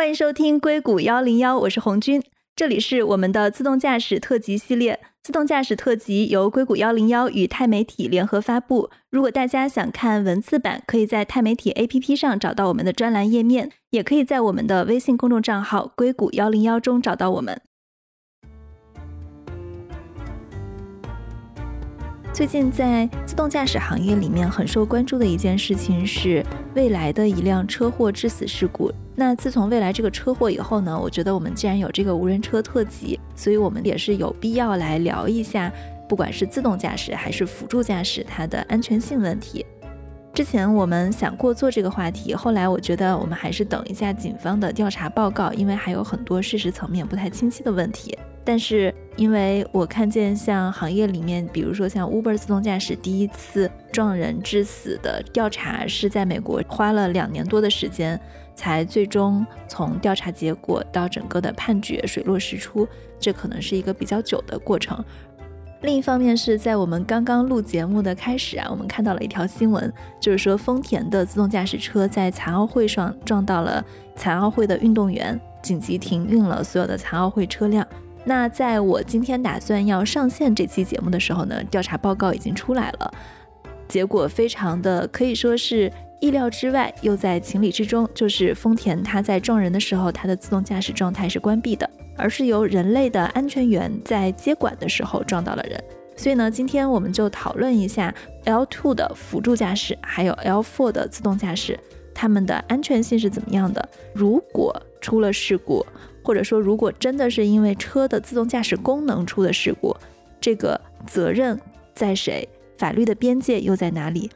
欢迎收听硅谷幺零幺，我是红军，这里是我们的自动驾驶特辑系列。自动驾驶特辑由硅谷幺零幺与钛媒体联合发布。如果大家想看文字版，可以在钛媒体 APP 上找到我们的专栏页面，也可以在我们的微信公众账号“硅谷幺零幺”中找到我们。最近在自动驾驶行业里面很受关注的一件事情是未来的一辆车祸致死事故。那自从未来这个车祸以后呢，我觉得我们既然有这个无人车特辑，所以我们也是有必要来聊一下，不管是自动驾驶还是辅助驾驶，它的安全性问题。之前我们想过做这个话题，后来我觉得我们还是等一下警方的调查报告，因为还有很多事实层面不太清晰的问题。但是，因为我看见像行业里面，比如说像 Uber 自动驾驶第一次撞人致死的调查是在美国花了两年多的时间，才最终从调查结果到整个的判决水落石出，这可能是一个比较久的过程。另一方面是在我们刚刚录节目的开始啊，我们看到了一条新闻，就是说丰田的自动驾驶车在残奥会上撞到了残奥会的运动员，紧急停运了所有的残奥会车辆。那在我今天打算要上线这期节目的时候呢，调查报告已经出来了，结果非常的可以说是意料之外，又在情理之中。就是丰田它在撞人的时候，它的自动驾驶状态是关闭的，而是由人类的安全员在接管的时候撞到了人。所以呢，今天我们就讨论一下 L2 的辅助驾驶，还有 L4 的自动驾驶，它们的安全性是怎么样的？如果出了事故。或者说，如果真的是因为车的自动驾驶功能出的事故，这个责任在谁？法律的边界又在哪里？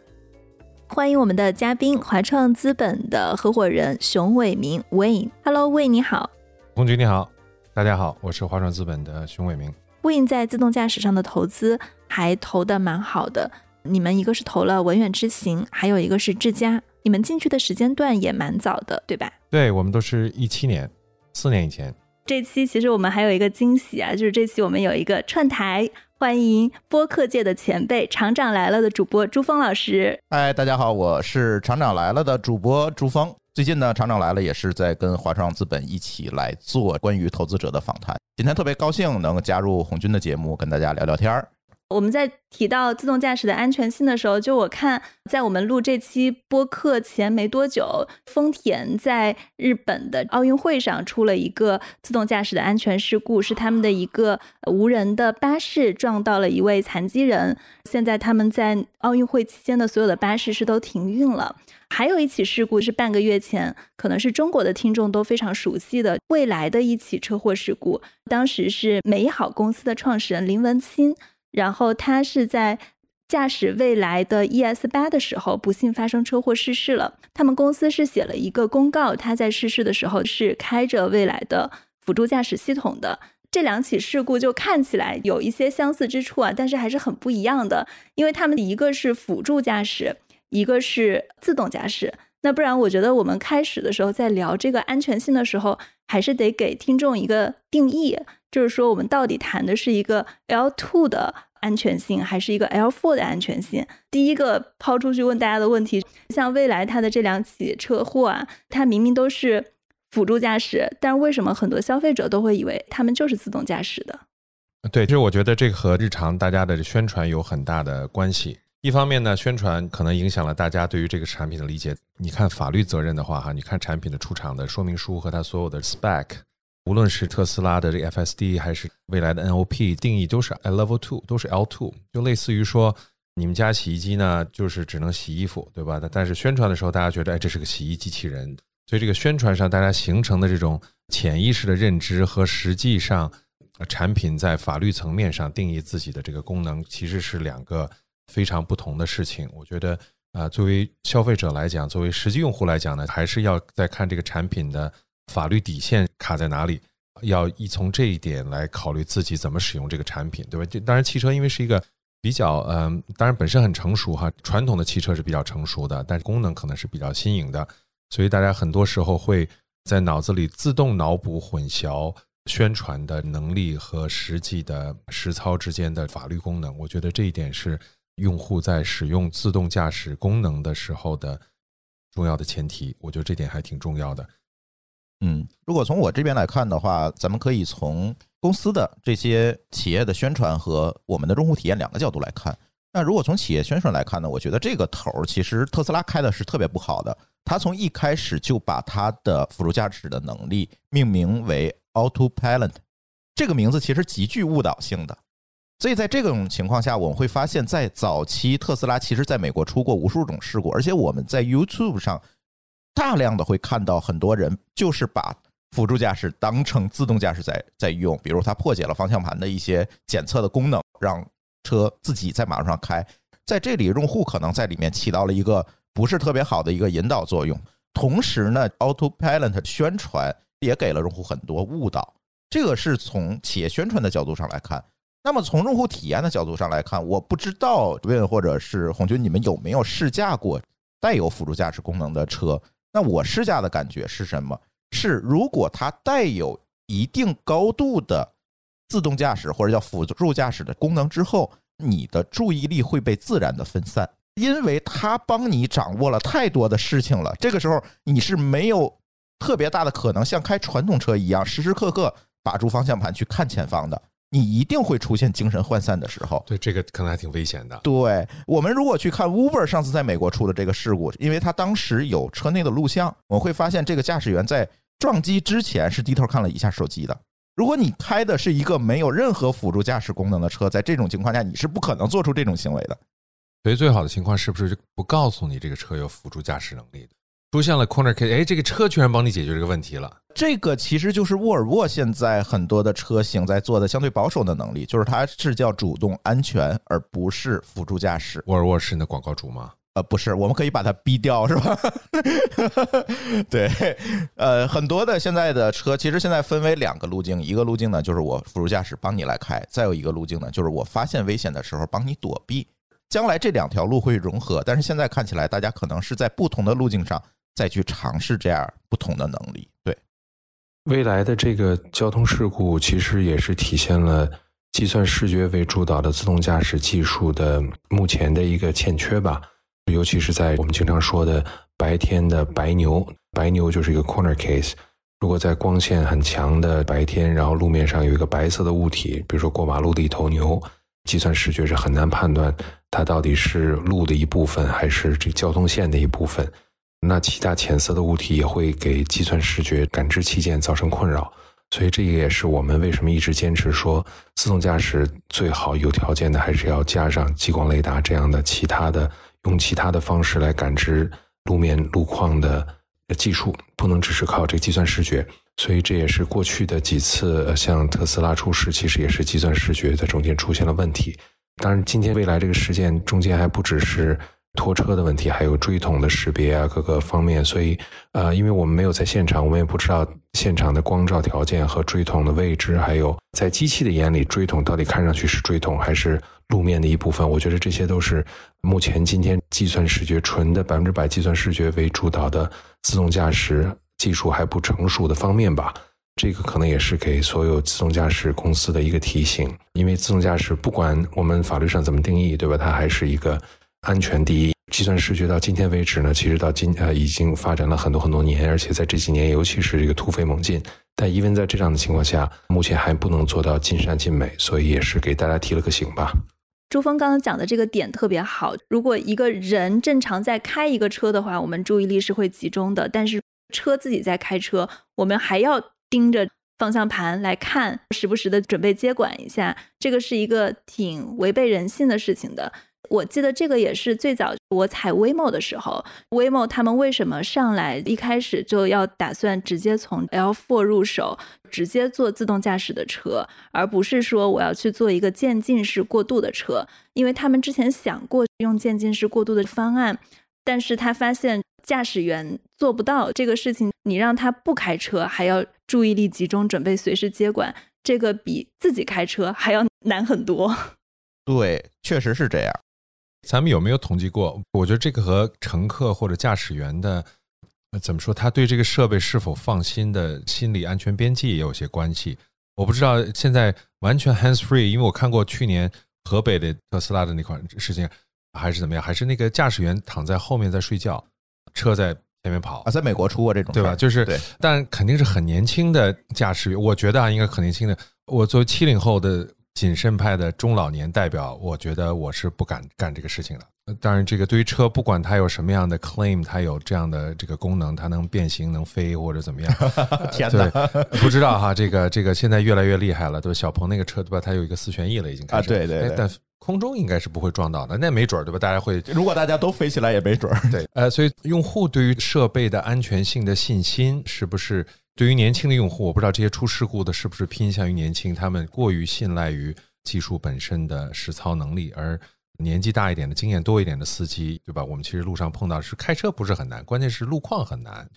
欢迎我们的嘉宾，华创资本的合伙人熊伟明 Wayne。Hello，Wayne，你好。红军你好，大家好，我是华创资本的熊伟明。Wayne 在自动驾驶上的投资还投的蛮好的，你们一个是投了文远之行，还有一个是智家，你们进去的时间段也蛮早的，对吧？对，我们都是一七年。四年以前，这期其实我们还有一个惊喜啊，就是这期我们有一个串台，欢迎播客界的前辈厂长来了的主播朱峰老师。嗨，大家好，我是厂长来了的主播朱峰。最近呢，厂长来了也是在跟华创资本一起来做关于投资者的访谈。今天特别高兴能加入红军的节目，跟大家聊聊天儿。我们在提到自动驾驶的安全性的时候，就我看，在我们录这期播客前没多久，丰田在日本的奥运会上出了一个自动驾驶的安全事故，是他们的一个无人的巴士撞到了一位残疾人。现在他们在奥运会期间的所有的巴士是都停运了。还有一起事故是半个月前，可能是中国的听众都非常熟悉的未来的一起车祸事故，当时是美好公司的创始人林文清。然后他是在驾驶未来的 ES 八的时候，不幸发生车祸逝世了。他们公司是写了一个公告，他在逝世的时候是开着未来的辅助驾驶系统的。这两起事故就看起来有一些相似之处啊，但是还是很不一样的，因为他们一个是辅助驾驶，一个是自动驾驶。那不然，我觉得我们开始的时候在聊这个安全性的时候，还是得给听众一个定义。就是说，我们到底谈的是一个 L2 的安全性，还是一个 L4 的安全性？第一个抛出去问大家的问题，像未来它的这两起车祸啊，它明明都是辅助驾驶，但为什么很多消费者都会以为他们就是自动驾驶的？对，就是我觉得这个和日常大家的宣传有很大的关系。一方面呢，宣传可能影响了大家对于这个产品的理解。你看法律责任的话，哈，你看产品的出厂的说明书和它所有的 spec。无论是特斯拉的这个 FSD 还是未来的 NOP 定义都是 Level Two，都是 L Two，就类似于说你们家洗衣机呢，就是只能洗衣服，对吧？但是宣传的时候，大家觉得哎，这是个洗衣机器人，所以这个宣传上大家形成的这种潜意识的认知和实际上产品在法律层面上定义自己的这个功能，其实是两个非常不同的事情。我觉得啊，作为消费者来讲，作为实际用户来讲呢，还是要再看这个产品的。法律底线卡在哪里？要一从这一点来考虑自己怎么使用这个产品，对吧？这当然，汽车因为是一个比较，嗯，当然本身很成熟哈，传统的汽车是比较成熟的，但是功能可能是比较新颖的，所以大家很多时候会在脑子里自动脑补混淆宣传的能力和实际的实操之间的法律功能。我觉得这一点是用户在使用自动驾驶功能的时候的重要的前提。我觉得这点还挺重要的。嗯，如果从我这边来看的话，咱们可以从公司的这些企业的宣传和我们的用户体验两个角度来看。那如果从企业宣传来看呢，我觉得这个头儿其实特斯拉开的是特别不好的。他从一开始就把它的辅助驾驶的能力命名为 Autopilot，这个名字其实极具误导性的。所以在这种情况下，我们会发现，在早期特斯拉其实在美国出过无数种事故，而且我们在 YouTube 上大量的会看到很多人就是把辅助驾驶当成自动驾驶在在用，比如他破解了方向盘的一些检测的功能，让车自己在马路上开。在这里，用户可能在里面起到了一个不是特别好的一个引导作用。同时呢，Autopilot 宣传也给了用户很多误导。这个是从企业宣传的角度上来看。那么从用户体验的角度上来看，我不知道 Win 或者是红军，你们有没有试驾过带有辅助驾驶功能的车？那我试驾的感觉是什么？是如果它带有一定高度的自动驾驶或者叫辅助驾驶的功能之后，你的注意力会被自然的分散，因为它帮你掌握了太多的事情了。这个时候你是没有特别大的可能像开传统车一样时时刻刻把住方向盘去看前方的。你一定会出现精神涣散的时候，对这个可能还挺危险的。对我们如果去看 Uber 上次在美国出的这个事故，因为他当时有车内的录像，我会发现这个驾驶员在撞击之前是低头看了一下手机的。如果你开的是一个没有任何辅助驾驶功能的车，在这种情况下，你是不可能做出这种行为的。所以最好的情况是不是不告诉你这个车有辅助驾驶能力的？出现了 corner case，哎，这个车居然帮你解决这个问题了。这个其实就是沃尔沃现在很多的车型在做的相对保守的能力，就是它是叫主动安全，而不是辅助驾驶。沃尔沃是你的广告主吗？呃，不是，我们可以把它逼掉，是吧？对，呃，很多的现在的车其实现在分为两个路径，一个路径呢就是我辅助驾驶帮你来开，再有一个路径呢就是我发现危险的时候帮你躲避。将来这两条路会融合，但是现在看起来大家可能是在不同的路径上。再去尝试这样不同的能力，对未来的这个交通事故，其实也是体现了计算视觉为主导的自动驾驶技术的目前的一个欠缺吧。尤其是在我们经常说的白天的白牛，白牛就是一个 corner case。如果在光线很强的白天，然后路面上有一个白色的物体，比如说过马路的一头牛，计算视觉是很难判断它到底是路的一部分还是这交通线的一部分。那其他浅色的物体也会给计算视觉感知器件造成困扰，所以这也是我们为什么一直坚持说，自动驾驶最好有条件的还是要加上激光雷达这样的其他的，用其他的方式来感知路面路况的技术，不能只是靠这个计算视觉。所以这也是过去的几次像特斯拉出事，其实也是计算视觉在中间出现了问题。当然，今天未来这个事件中间还不只是。拖车的问题，还有锥桶的识别啊，各个方面，所以，呃，因为我们没有在现场，我们也不知道现场的光照条件和锥桶的位置，还有在机器的眼里，锥桶到底看上去是锥桶还是路面的一部分。我觉得这些都是目前今天计算视觉纯的百分之百计算视觉为主导的自动驾驶技术还不成熟的方面吧。这个可能也是给所有自动驾驶公司的一个提醒，因为自动驾驶不管我们法律上怎么定义，对吧？它还是一个。安全第一，计算视觉到今天为止呢，其实到今呃已经发展了很多很多年，而且在这几年，尤其是这个突飞猛进。但因为在这样的情况下，目前还不能做到尽善尽美，所以也是给大家提了个醒吧。朱峰刚刚讲的这个点特别好，如果一个人正常在开一个车的话，我们注意力是会集中的；但是车自己在开车，我们还要盯着方向盘来看，时不时的准备接管一下，这个是一个挺违背人性的事情的。我记得这个也是最早我踩 Waymo 的时候，Waymo 他们为什么上来一开始就要打算直接从 L4 入手，直接做自动驾驶的车，而不是说我要去做一个渐进式过渡的车？因为他们之前想过用渐进式过渡的方案，但是他发现驾驶员做不到这个事情，你让他不开车，还要注意力集中，准备随时接管，这个比自己开车还要难很多。对，确实是这样。咱们有没有统计过？我觉得这个和乘客或者驾驶员的怎么说，他对这个设备是否放心的心理安全边际也有些关系。我不知道现在完全 hands free，因为我看过去年河北的特斯拉的那款事情，还是怎么样？还是那个驾驶员躺在后面在睡觉，车在前面跑啊，在美国出过这种对吧？就是对，但肯定是很年轻的驾驶员，我觉得啊，应该很年轻的。我作为七零后的谨慎派的中老年代表，我觉得我是不敢干这个事情的。呃当然，这个对于车，不管它有什么样的 claim，它有这样的这个功能，它能变形、能飞或者怎么样，天对哪，不知道哈。这个这个现在越来越厉害了，对吧？小鹏那个车对吧？它有一个四旋翼了，已经开始啊对对但空中应该是不会撞到的，那没准儿对吧？大家会如果大家都飞起来也没准儿。对，呃，所以用户对于设备的安全性的信心，是不是对于年轻的用户，我不知道这些出事故的是不是偏向于年轻，他们过于信赖于技术本身的实操能力，而年纪大一点的、经验多一点的司机，对吧？我们其实路上碰到的是开车不是很难，关键是路况很难，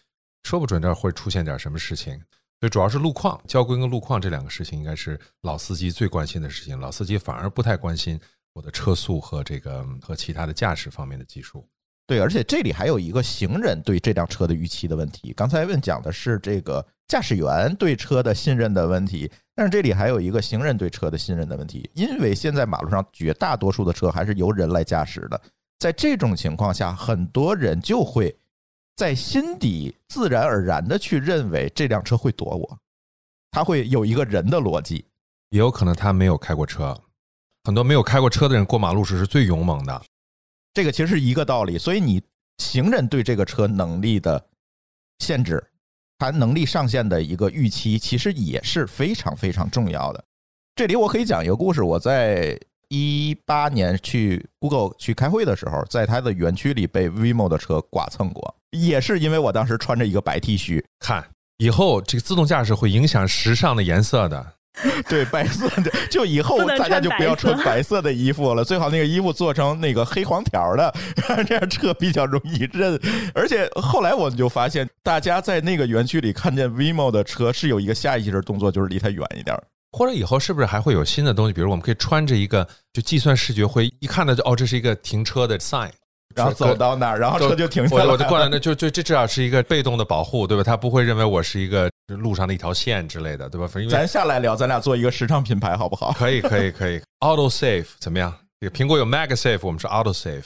说不准这儿会出现点什么事情。所以主要是路况、交规跟路况这两个事情，应该是老司机最关心的事情。老司机反而不太关心我的车速和这个和其他的驾驶方面的技术。对，而且这里还有一个行人对这辆车的预期的问题。刚才问讲的是这个驾驶员对车的信任的问题，但是这里还有一个行人对车的信任的问题。因为现在马路上绝大多数的车还是由人来驾驶的，在这种情况下，很多人就会在心底自然而然的去认为这辆车会躲我，他会有一个人的逻辑。也有可能他没有开过车，很多没有开过车的人过马路时是最勇猛的。这个其实是一个道理，所以你行人对这个车能力的限制，它能力上限的一个预期，其实也是非常非常重要的。这里我可以讲一个故事，我在一八年去 Google 去开会的时候，在它的园区里被 Waymo 的车剐蹭过，也是因为我当时穿着一个白 T 恤，看以后这个自动驾驶会影响时尚的颜色的。对白色的，就以后大家就不要穿白色的衣服了，最好那个衣服做成那个黑黄条的，这样 车比较容易认。而且后来我们就发现，大家在那个园区里看见 Waymo 的车是有一个下意识的动作，就是离它远一点。或者以后是不是还会有新的东西？比如我们可以穿着一个，就计算视觉会一看到就哦，这是一个停车的 sign，然后走到那儿，然后车就停下来了。我就过来，那就就这至少是一个被动的保护，对吧？他不会认为我是一个路上的一条线之类的，对吧？咱下来聊，咱俩做一个时尚品牌好不好？可以可以可以，auto Safe 怎么样？这个苹果有 MagSafe，我们是 auto Safe。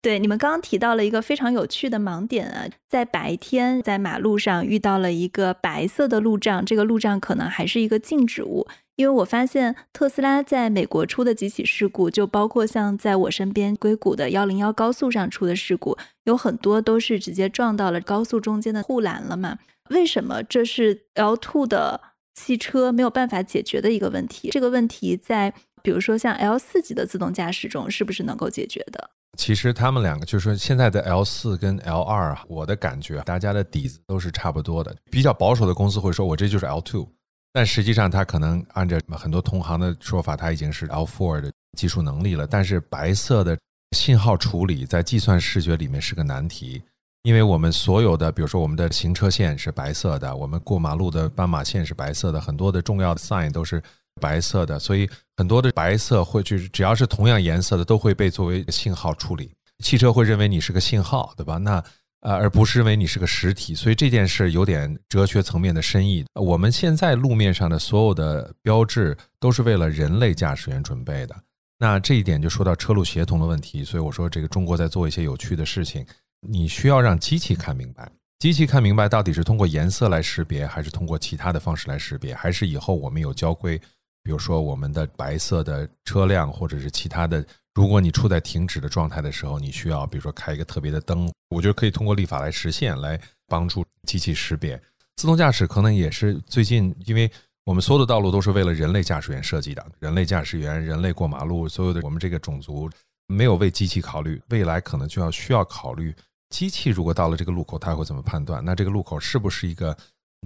对，你们刚刚提到了一个非常有趣的盲点啊，在白天在马路上遇到了一个白色的路障，这个路障可能还是一个静止物，因为我发现特斯拉在美国出的几起事故，就包括像在我身边硅谷的幺零幺高速上出的事故，有很多都是直接撞到了高速中间的护栏了嘛？为什么这是 L two 的汽车没有办法解决的一个问题？这个问题在比如说像 L 四级的自动驾驶中是不是能够解决的？其实他们两个就是说，现在的 L 四跟 L 二啊，我的感觉，大家的底子都是差不多的。比较保守的公司会说，我这就是 L two，但实际上它可能按照很多同行的说法，它已经是 L four 的技术能力了。但是白色的信号处理在计算视觉里面是个难题，因为我们所有的，比如说我们的行车线是白色的，我们过马路的斑马线是白色的，很多的重要的 sign 都是白色的，所以很多的白色会就是只要是同样颜色的都会被作为信号处理。汽车会认为你是个信号，对吧？那呃，而不是认为你是个实体，所以这件事有点哲学层面的深意。我们现在路面上的所有的标志都是为了人类驾驶员准备的。那这一点就说到车路协同的问题，所以我说这个中国在做一些有趣的事情，你需要让机器看明白。机器看明白到底是通过颜色来识别，还是通过其他的方式来识别，还是以后我们有交规，比如说我们的白色的车辆或者是其他的，如果你处在停止的状态的时候，你需要比如说开一个特别的灯，我觉得可以通过立法来实现，来帮助机器识别。自动驾驶可能也是最近，因为我们所有的道路都是为了人类驾驶员设计的，人类驾驶员、人类过马路，所有的我们这个种族没有为机器考虑，未来可能就要需要考虑机器如果到了这个路口，它会怎么判断？那这个路口是不是一个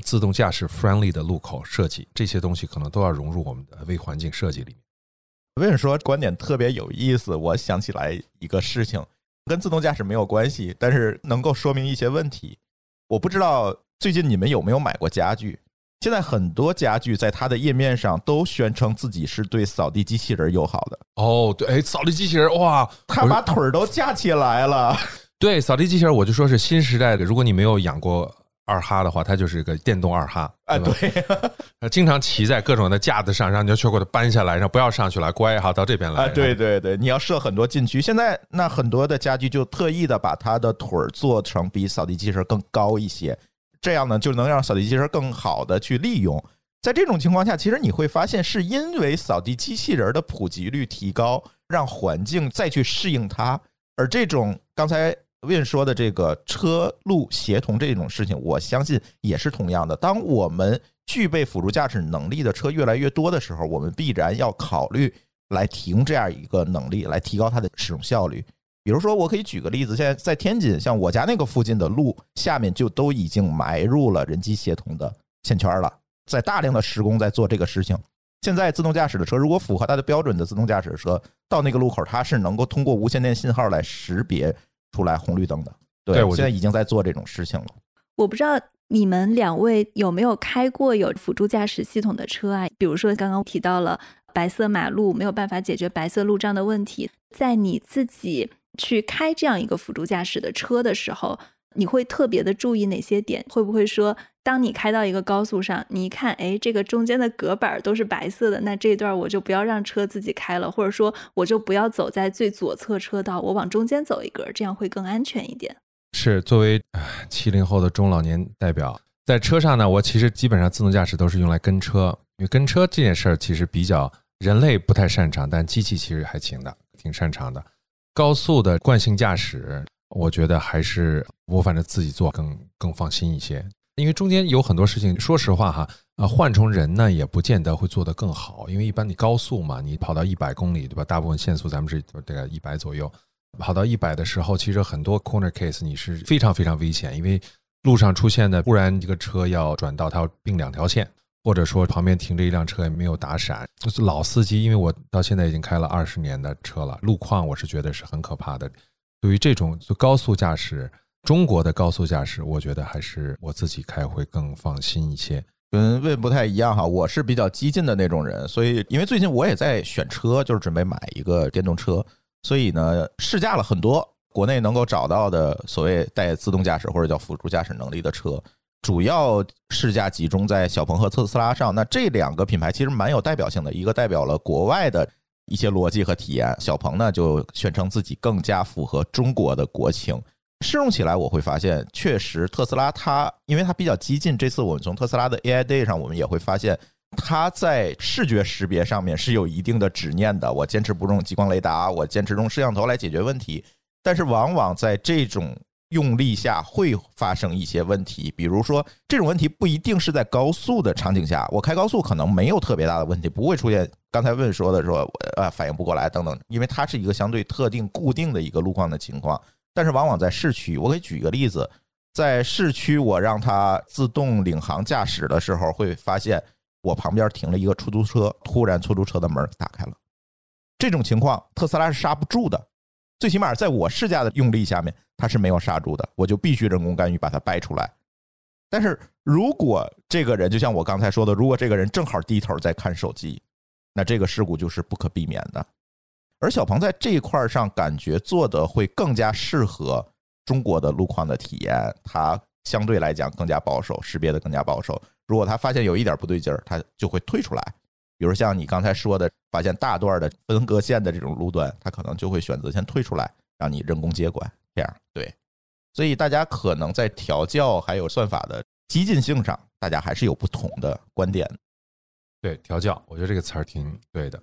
自动驾驶 friendly 的路口设计？这些东西可能都要融入我们的微环境设计里面。为什么说观点特别有意思？我想起来一个事情，跟自动驾驶没有关系，但是能够说明一些问题。我不知道最近你们有没有买过家具？现在很多家具在它的页面上都宣称自己是对扫地机器人友好的，哦，对，哎，扫地机器人，哇，它把腿儿都架起来了。对，扫地机器人，我就说是新时代的。如果你没有养过二哈的话，它就是一个电动二哈啊，吧对，呃经常骑在各种的架子上，让你就去给它搬下来，然后不要上去了，乖，哈到这边来。啊，对对对，你要设很多禁区。现在那很多的家具就特意的把它的腿儿做成比扫地机器人更高一些，这样呢就能让扫地机器人更好的去利用。在这种情况下，其实你会发现，是因为扫地机器人的普及率提高，让环境再去适应它。而这种刚才 Win 说的这个车路协同这种事情，我相信也是同样的。当我们具备辅助驾驶能力的车越来越多的时候，我们必然要考虑来提供这样一个能力，来提高它的使用效率。比如说，我可以举个例子，现在在天津，像我家那个附近的路下面就都已经埋入了人机协同的线圈了，在大量的施工在做这个事情。现在自动驾驶的车，如果符合它的标准的自动驾驶车，到那个路口，它是能够通过无线电信号来识别出来红绿灯的。对我现在已经在做这种事情了。我不知道你们两位有没有开过有辅助驾驶系统的车啊？比如说刚刚提到了白色马路没有办法解决白色路障的问题，在你自己去开这样一个辅助驾驶的车的时候，你会特别的注意哪些点？会不会说，当你开到一个高速上，你一看，哎，这个中间的隔板都是白色的，那这段我就不要让车自己开了，或者说我就不要走在最左侧车道，我往中间走一格，这样会更安全一点。是作为七零后的中老年代表，在车上呢，我其实基本上自动驾驶都是用来跟车，因为跟车这件事儿其实比较人类不太擅长，但机器其实还行的，挺擅长的。高速的惯性驾驶，我觉得还是我反正自己做更更放心一些，因为中间有很多事情，说实话哈，啊，换成人呢也不见得会做得更好，因为一般你高速嘛，你跑到一百公里对吧？大部分限速咱们是大概一百左右。跑到一百的时候，其实很多 corner case 你是非常非常危险，因为路上出现的突然这个车要转道，它要并两条线，或者说旁边停着一辆车也没有打闪，就是老司机，因为我到现在已经开了二十年的车了，路况我是觉得是很可怕的。对于这种就高速驾驶，中国的高速驾驶，我觉得还是我自己开会更放心一些。跟魏不太一样哈，我是比较激进的那种人，所以因为最近我也在选车，就是准备买一个电动车。所以呢，试驾了很多国内能够找到的所谓带自动驾驶或者叫辅助驾驶能力的车，主要试驾集中在小鹏和特斯拉上。那这两个品牌其实蛮有代表性的，一个代表了国外的一些逻辑和体验，小鹏呢就宣称自己更加符合中国的国情。试用起来我会发现，确实特斯拉它因为它比较激进，这次我们从特斯拉的 AI Day 上，我们也会发现。它在视觉识别上面是有一定的执念的。我坚持不用激光雷达，我坚持用摄像头来解决问题。但是往往在这种用力下会发生一些问题，比如说这种问题不一定是在高速的场景下，我开高速可能没有特别大的问题，不会出现刚才问说的说呃反应不过来等等，因为它是一个相对特定固定的一个路况的情况。但是往往在市区，我给举一个例子，在市区我让它自动领航驾驶的时候，会发现。我旁边停了一个出租车，突然出租车的门打开了。这种情况，特斯拉是刹不住的。最起码在我试驾的用力下面，它是没有刹住的。我就必须人工干预把它掰出来。但是如果这个人就像我刚才说的，如果这个人正好低头在看手机，那这个事故就是不可避免的。而小鹏在这一块上感觉做的会更加适合中国的路况的体验，它相对来讲更加保守，识别的更加保守。如果他发现有一点不对劲儿，他就会退出来。比如像你刚才说的，发现大段的分割线的这种路段，它可能就会选择先退出来，让你人工接管。这样对，所以大家可能在调教还有算法的激进性上，大家还是有不同的观点。对，调教，我觉得这个词儿挺对的。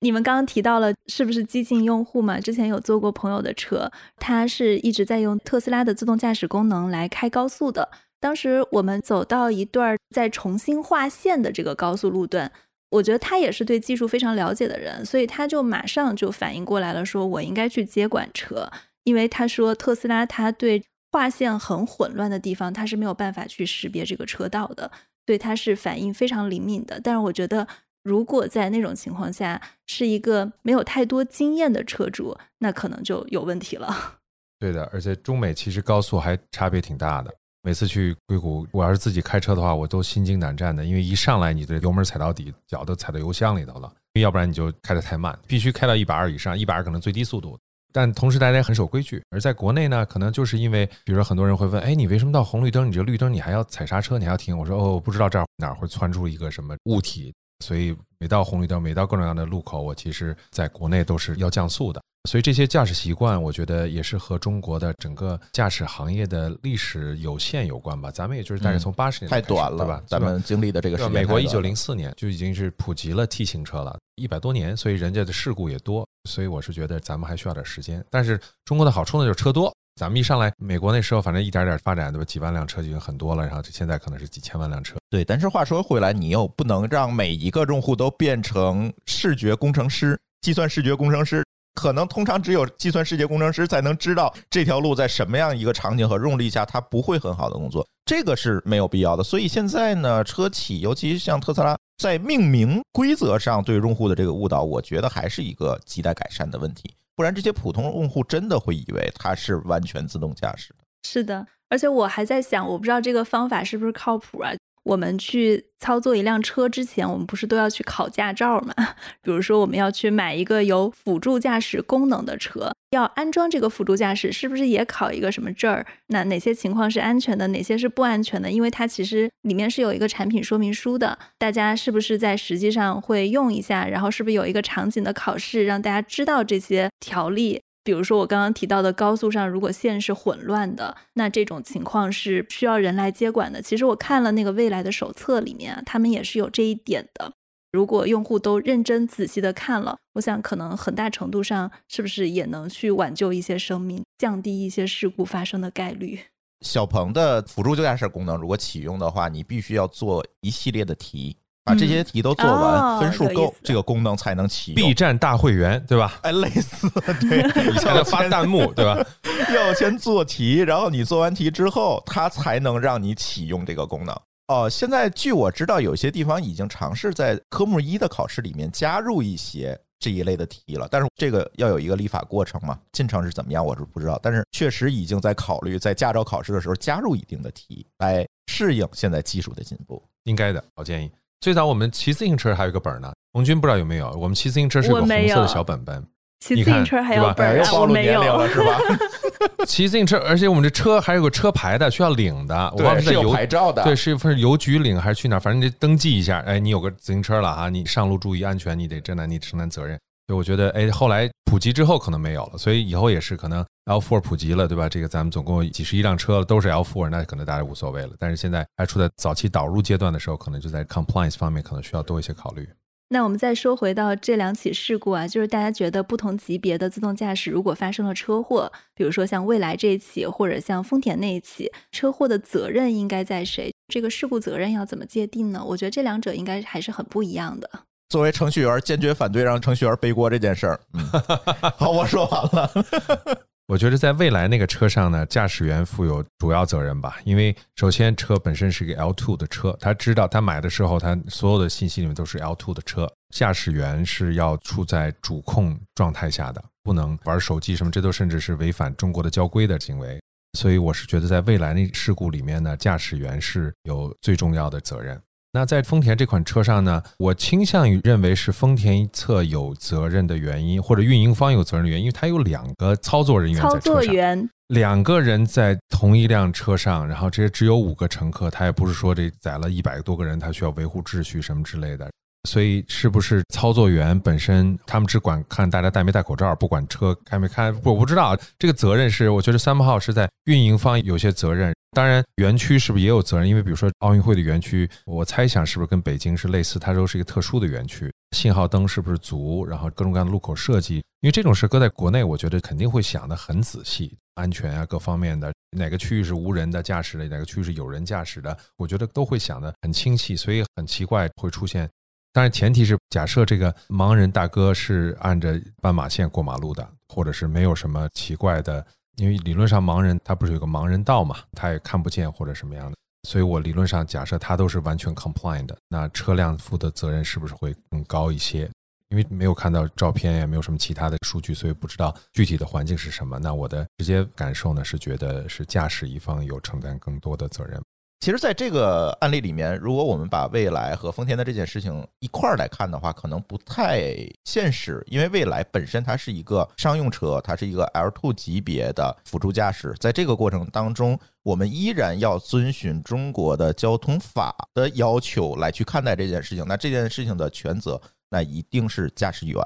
你们刚刚提到了是不是激进用户嘛？之前有坐过朋友的车，他是一直在用特斯拉的自动驾驶功能来开高速的。当时我们走到一段在重新划线的这个高速路段，我觉得他也是对技术非常了解的人，所以他就马上就反应过来了，说我应该去接管车，因为他说特斯拉它对划线很混乱的地方，它是没有办法去识别这个车道的，所以它是反应非常灵敏的。但是我觉得，如果在那种情况下是一个没有太多经验的车主，那可能就有问题了。对的，而且中美其实高速还差别挺大的。每次去硅谷，我要是自己开车的话，我都心惊胆战的，因为一上来你的油门踩到底，脚都踩到油箱里头了，要不然你就开得太慢，必须开到一百二以上，一百二可能最低速度。但同时大家也很守规矩。而在国内呢，可能就是因为，比如说很多人会问，哎，你为什么到红绿灯，你这绿灯你还要踩刹车，你还要停？我说哦，不知道这儿哪儿会窜出一个什么物体，所以每到红绿灯，每到各种各样的路口，我其实在国内都是要降速的。所以这些驾驶习惯，我觉得也是和中国的整个驾驶行业的历史有限有关吧。咱们也就是大概从八十年代太短了，对吧？咱们经历的这个时间，美国一九零四年就已经是普及了 T 型车了，一百多年，所以人家的事故也多。所以我是觉得咱们还需要点时间。但是中国的好处呢，就是车多。咱们一上来，美国那时候反正一点点发展，对吧？几万辆车就已经很多了，然后就现在可能是几千万辆车。对，但是话说回来，你又不能让每一个用户都变成视觉工程师、计算视觉工程师。可能通常只有计算世界工程师才能知道这条路在什么样一个场景和用力下，它不会很好的工作，这个是没有必要的。所以现在呢，车企尤其像特斯拉，在命名规则上对用户的这个误导，我觉得还是一个亟待改善的问题。不然，这些普通用户真的会以为它是完全自动驾驶的。是的，而且我还在想，我不知道这个方法是不是靠谱啊？我们去操作一辆车之前，我们不是都要去考驾照吗？比如说，我们要去买一个有辅助驾驶功能的车，要安装这个辅助驾驶，是不是也考一个什么证儿？那哪些情况是安全的，哪些是不安全的？因为它其实里面是有一个产品说明书的，大家是不是在实际上会用一下？然后是不是有一个场景的考试，让大家知道这些条例？比如说我刚刚提到的高速上，如果线是混乱的，那这种情况是需要人来接管的。其实我看了那个未来的手册里面，他们也是有这一点的。如果用户都认真仔细的看了，我想可能很大程度上是不是也能去挽救一些生命，降低一些事故发生的概率。小鹏的辅助驾驶功能如果启用的话，你必须要做一系列的题。把这些题都做完，分数够，这个功能才能启用。B 站大会员，对吧？哎，类似，对，以前的发弹幕，对吧？要先做题，然后你做完题之后，它才能让你启用这个功能。哦，现在据我知道，有些地方已经尝试在科目一的考试里面加入一些这一类的题了，但是这个要有一个立法过程嘛，进程是怎么样，我是不知道。但是确实已经在考虑在驾照考试的时候加入一定的题，来适应现在技术的进步。应该的，好建议。最早我们骑自行车还有个本呢，红军不知道有没有？我们骑自行车是个红色的小本本，骑自行车还有本儿，我没有是吧？骑自行车，而且我们这车还有个车牌的，需要领的，我忘了是有牌照的，对，是一份邮局领还是去哪？反正你得登记一下，哎，你有个自行车了啊，你上路注意安全，你得承担你承担责任。所以我觉得，哎，后来普及之后可能没有了，所以以后也是可能 L4 普及了，对吧？这个咱们总共几十亿辆车都是 L4，那可能大家无所谓了。但是现在还处在早期导入阶段的时候，可能就在 compliance 方面可能需要多一些考虑。那我们再说回到这两起事故啊，就是大家觉得不同级别的自动驾驶如果发生了车祸，比如说像蔚来这一起，或者像丰田那一起，车祸的责任应该在谁？这个事故责任要怎么界定呢？我觉得这两者应该还是很不一样的。作为程序员，坚决反对让程序员背锅这件事儿。好，我说完了。我觉得在未来那个车上呢，驾驶员负有主要责任吧，因为首先车本身是一个 L2 的车，他知道他买的时候，他所有的信息里面都是 L2 的车，驾驶员是要处在主控状态下的，不能玩手机什么，这都甚至是违反中国的交规的行为。所以我是觉得，在未来那事故里面呢，驾驶员是有最重要的责任。那在丰田这款车上呢，我倾向于认为是丰田一侧有责任的原因，或者运营方有责任的原因，因为它有两个操作人员在车上，操作员两个人在同一辆车上，然后这只有五个乘客，他也不是说这载了一百多个人，他需要维护秩序什么之类的。所以，是不是操作员本身他们只管看大家戴没戴口罩，不管车开没开？我不知道这个责任是，我觉得三号是在运营方有些责任。当然，园区是不是也有责任？因为比如说奥运会的园区，我猜想是不是跟北京是类似？它都是一个特殊的园区，信号灯是不是足？然后各种各样的路口设计，因为这种事搁在国内，我觉得肯定会想的很仔细，安全啊各方面的，哪个区域是无人的驾驶的，哪个区域是有人驾驶的，我觉得都会想的很清晰。所以很奇怪会出现。当然，前提是假设这个盲人大哥是按着斑马线过马路的，或者是没有什么奇怪的，因为理论上盲人他不是有个盲人道嘛，他也看不见或者什么样的，所以我理论上假设他都是完全 compliant 的，那车辆负的责任是不是会更高一些？因为没有看到照片，也没有什么其他的数据，所以不知道具体的环境是什么。那我的直接感受呢，是觉得是驾驶一方有承担更多的责任。其实，在这个案例里面，如果我们把蔚来和丰田的这件事情一块儿来看的话，可能不太现实，因为蔚来本身它是一个商用车，它是一个 L2 级别的辅助驾驶，在这个过程当中，我们依然要遵循中国的交通法的要求来去看待这件事情。那这件事情的全责，那一定是驾驶员，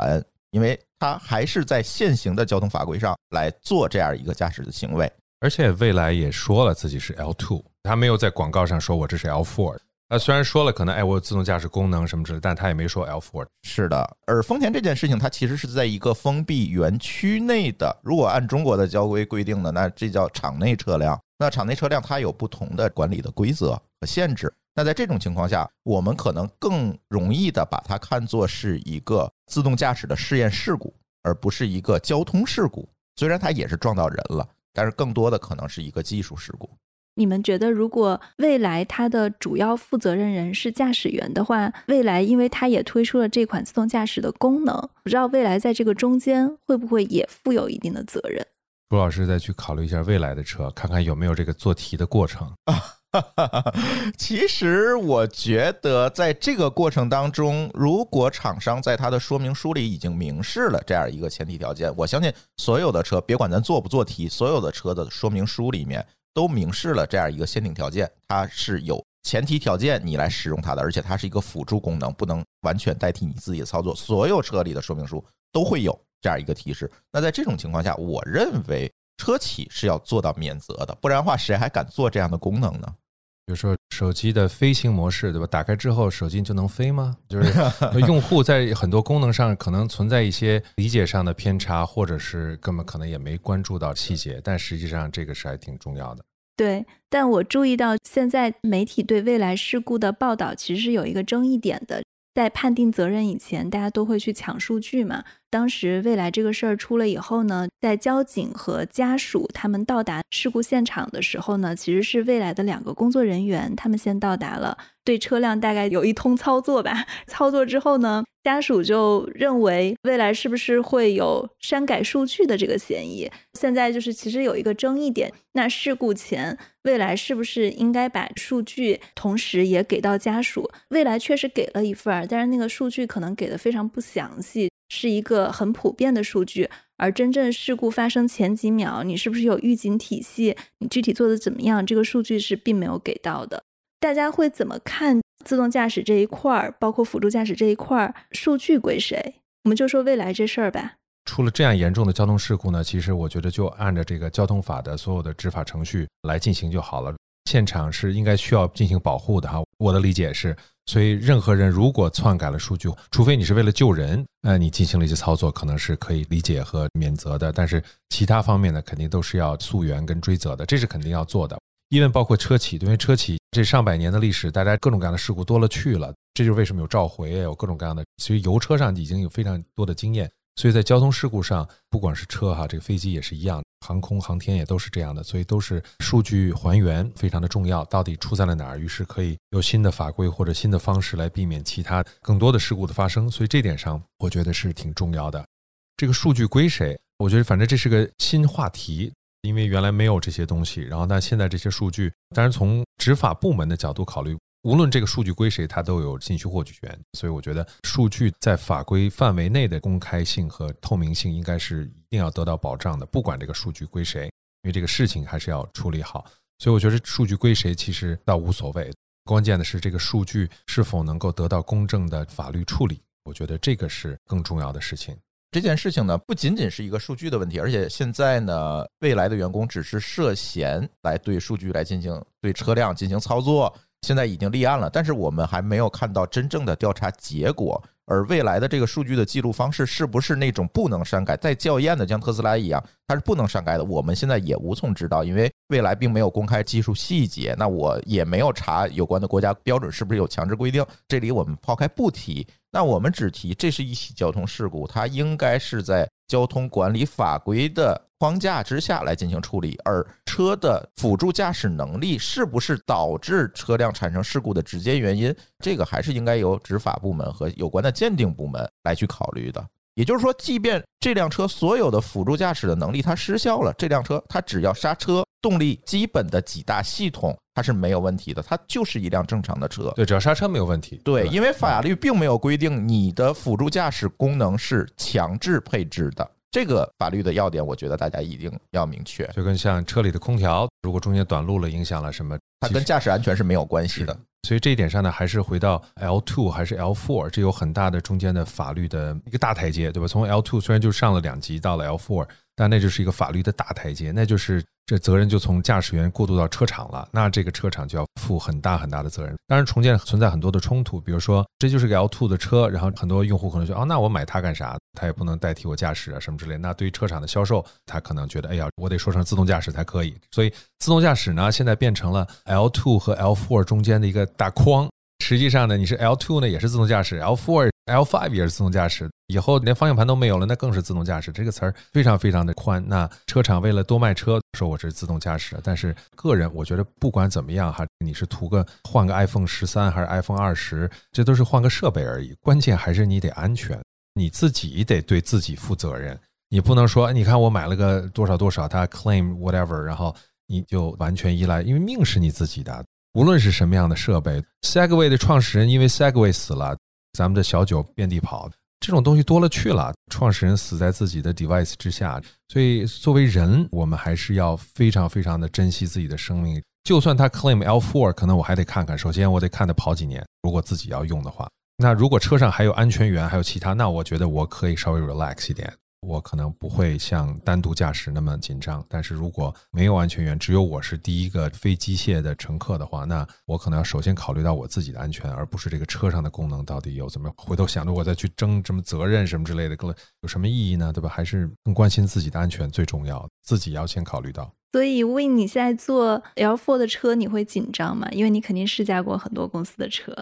因为他还是在现行的交通法规上来做这样一个驾驶的行为。而且蔚来也说了自己是 L2，他没有在广告上说我这是 L4。他虽然说了可能哎我有自动驾驶功能什么之类，但他也没说 L4。是的，而丰田这件事情，它其实是在一个封闭园区内的。如果按中国的交规规定的，那这叫场内车辆。那场内车辆它有不同的管理的规则和限制。那在这种情况下，我们可能更容易的把它看作是一个自动驾驶的试验事故，而不是一个交通事故。虽然它也是撞到人了。但是更多的可能是一个技术事故。你们觉得，如果未来它的主要负责任人是驾驶员的话，未来因为它也推出了这款自动驾驶的功能，不知道未来在这个中间会不会也负有一定的责任？朱老师再去考虑一下未来的车，看看有没有这个做题的过程。其实我觉得，在这个过程当中，如果厂商在它的说明书里已经明示了这样一个前提条件，我相信所有的车，别管咱做不做题，所有的车的说明书里面都明示了这样一个限定条件，它是有前提条件你来使用它的，而且它是一个辅助功能，不能完全代替你自己的操作。所有车里的说明书都会有这样一个提示。那在这种情况下，我认为。车企是要做到免责的，不然的话，谁还敢做这样的功能呢？比如说手机的飞行模式，对吧？打开之后，手机就能飞吗？就是 用户在很多功能上可能存在一些理解上的偏差，或者是根本可能也没关注到细节，但实际上这个是还挺重要的。对，但我注意到现在媒体对未来事故的报道其实是有一个争议点的，在判定责任以前，大家都会去抢数据嘛。当时未来这个事儿出了以后呢，在交警和家属他们到达事故现场的时候呢，其实是未来的两个工作人员，他们先到达了，对车辆大概有一通操作吧。操作之后呢，家属就认为未来是不是会有删改数据的这个嫌疑？现在就是其实有一个争议点，那事故前未来是不是应该把数据同时也给到家属？未来确实给了一份，但是那个数据可能给的非常不详细。是一个很普遍的数据，而真正事故发生前几秒，你是不是有预警体系？你具体做的怎么样？这个数据是并没有给到的。大家会怎么看自动驾驶这一块儿，包括辅助驾驶这一块儿，数据归谁？我们就说未来这事儿吧。出了这样严重的交通事故呢，其实我觉得就按照这个交通法的所有的执法程序来进行就好了。现场是应该需要进行保护的哈。我的理解是。所以，任何人如果篡改了数据，除非你是为了救人，那你进行了一些操作，可能是可以理解和免责的。但是，其他方面呢，肯定都是要溯源跟追责的，这是肯定要做的。因为包括车企，因为车企这上百年的历史，大家各种各样的事故多了去了，这就是为什么有召回，有各种各样的。其实油车上已经有非常多的经验。所以在交通事故上，不管是车哈，这个飞机也是一样，航空航天也都是这样的，所以都是数据还原非常的重要，到底出在了哪儿，于是可以有新的法规或者新的方式来避免其他更多的事故的发生。所以这点上，我觉得是挺重要的。这个数据归谁？我觉得反正这是个新话题，因为原来没有这些东西，然后但现在这些数据，当然从执法部门的角度考虑。无论这个数据归谁，他都有信息获取权，所以我觉得数据在法规范围内的公开性和透明性应该是一定要得到保障的。不管这个数据归谁，因为这个事情还是要处理好，所以我觉得数据归谁其实倒无所谓，关键的是这个数据是否能够得到公正的法律处理，我觉得这个是更重要的事情。这件事情呢，不仅仅是一个数据的问题，而且现在呢，未来的员工只是涉嫌来对数据来进行对车辆进行操作。现在已经立案了，但是我们还没有看到真正的调查结果。而未来的这个数据的记录方式是不是那种不能删改、再校验的，像特斯拉一样，它是不能删改的？我们现在也无从知道，因为未来并没有公开技术细节。那我也没有查有关的国家标准是不是有强制规定。这里我们抛开不提，那我们只提这是一起交通事故，它应该是在交通管理法规的。框架之下来进行处理，而车的辅助驾驶能力是不是导致车辆产生事故的直接原因，这个还是应该由执法部门和有关的鉴定部门来去考虑的。也就是说，即便这辆车所有的辅助驾驶的能力它失效了，这辆车它只要刹车动力基本的几大系统它是没有问题的，它就是一辆正常的车。对，只要刹车没有问题。对，因为法律并没有规定你的辅助驾驶功能是强制配置的，这个法律的要点，我觉得大家一定要明确，就跟像车里的空调，如果中间短路了，影响了什么，它跟驾驶安全是没有关系的。所以这一点上呢，还是回到 L two 还是 L four，这有很大的中间的法律的一个大台阶，对吧？从 L two 虽然就上了两级到了 L four，但那就是一个法律的大台阶，那就是这责任就从驾驶员过渡到车厂了，那这个车厂就要负很大很大的责任。当然，重建存在很多的冲突，比如说这就是个 L two 的车，然后很多用户可能说，哦，那我买它干啥？它也不能代替我驾驶啊什么之类。那对于车厂的销售，他可能觉得，哎呀，我得说成自动驾驶才可以。所以自动驾驶呢，现在变成了 L two 和 L four 中间的一个大框。实际上呢，你是 L two 呢也是自动驾驶，L4 L five 也是自动驾驶，以后连方向盘都没有了，那更是自动驾驶。这个词儿非常非常的宽。那车厂为了多卖车，说我是自动驾驶，但是个人我觉得不管怎么样哈，你是图个换个 iPhone 十三还是 iPhone 二十，这都是换个设备而已。关键还是你得安全，你自己得对自己负责任。你不能说，你看我买了个多少多少，他 claim whatever，然后你就完全依赖，因为命是你自己的。无论是什么样的设备，Segway 的创始人因为 Segway 死了，咱们的小九遍地跑，这种东西多了去了。创始人死在自己的 device 之下，所以作为人，我们还是要非常非常的珍惜自己的生命。就算他 claim L4，可能我还得看看。首先，我得看他跑几年。如果自己要用的话，那如果车上还有安全员，还有其他，那我觉得我可以稍微 relax 一点。我可能不会像单独驾驶那么紧张，但是如果没有安全员，只有我是第一个非机械的乘客的话，那我可能要首先考虑到我自己的安全，而不是这个车上的功能到底有怎么。回头想着我再去争什么责任什么之类的，更有什么意义呢？对吧？还是更关心自己的安全最重要，自己要先考虑到。所以，Win，你现在坐 L4 的车，你会紧张吗？因为你肯定试驾过很多公司的车，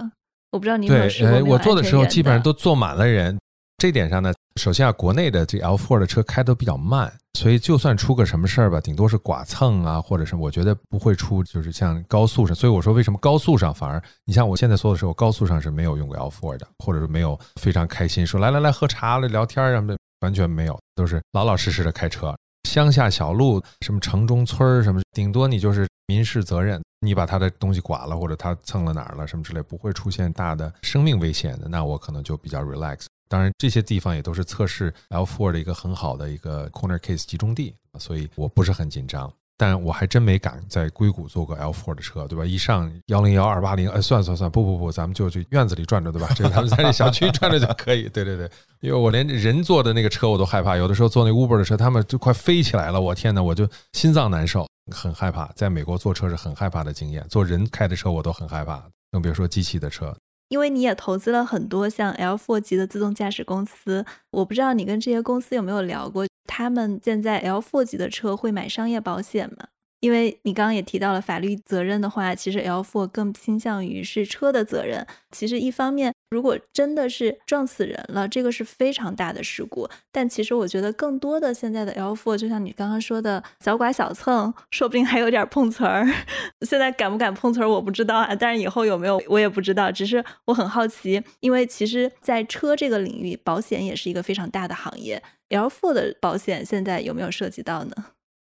我不知道你有没有对，试过没有呃，我坐的时候基本上都坐满了人。这点上呢，首先啊，国内的这 L4 的车开都比较慢，所以就算出个什么事儿吧，顶多是剐蹭啊，或者是我觉得不会出，就是像高速上。所以我说为什么高速上反而，你像我现在说的时候，高速上是没有用过 L4 的，或者是没有非常开心说来来来喝茶了聊天什么的，完全没有，都是老老实实的开车。乡下小路，什么城中村儿什么，顶多你就是民事责任，你把他的东西剐了，或者他蹭了哪儿了什么之类，不会出现大的生命危险的，那我可能就比较 relax。当然，这些地方也都是测试 L4 的一个很好的一个 corner case 集中地，所以我不是很紧张。但我还真没敢在硅谷坐过 L4 的车，对吧？一上幺零幺二八零，哎，算算算，不不不，咱们就去院子里转转，对吧？这个咱们在这小区转转就可以。对对对，因为我连人坐的那个车我都害怕，有的时候坐那 Uber 的车，他们就快飞起来了，我天呐，我就心脏难受，很害怕。在美国坐车是很害怕的经验，坐人开的车我都很害怕，更别说机器的车。因为你也投资了很多像 L4 级的自动驾驶公司，我不知道你跟这些公司有没有聊过，他们现在 L4 级的车会买商业保险吗？因为你刚刚也提到了法律责任的话，其实 L4 更倾向于是车的责任。其实一方面，如果真的是撞死人了，这个是非常大的事故。但其实我觉得更多的现在的 L4，就像你刚刚说的小剐小蹭，说不定还有点碰瓷儿。现在敢不敢碰瓷儿我不知道啊，但是以后有没有我也不知道。只是我很好奇，因为其实，在车这个领域，保险也是一个非常大的行业。L4 的保险现在有没有涉及到呢？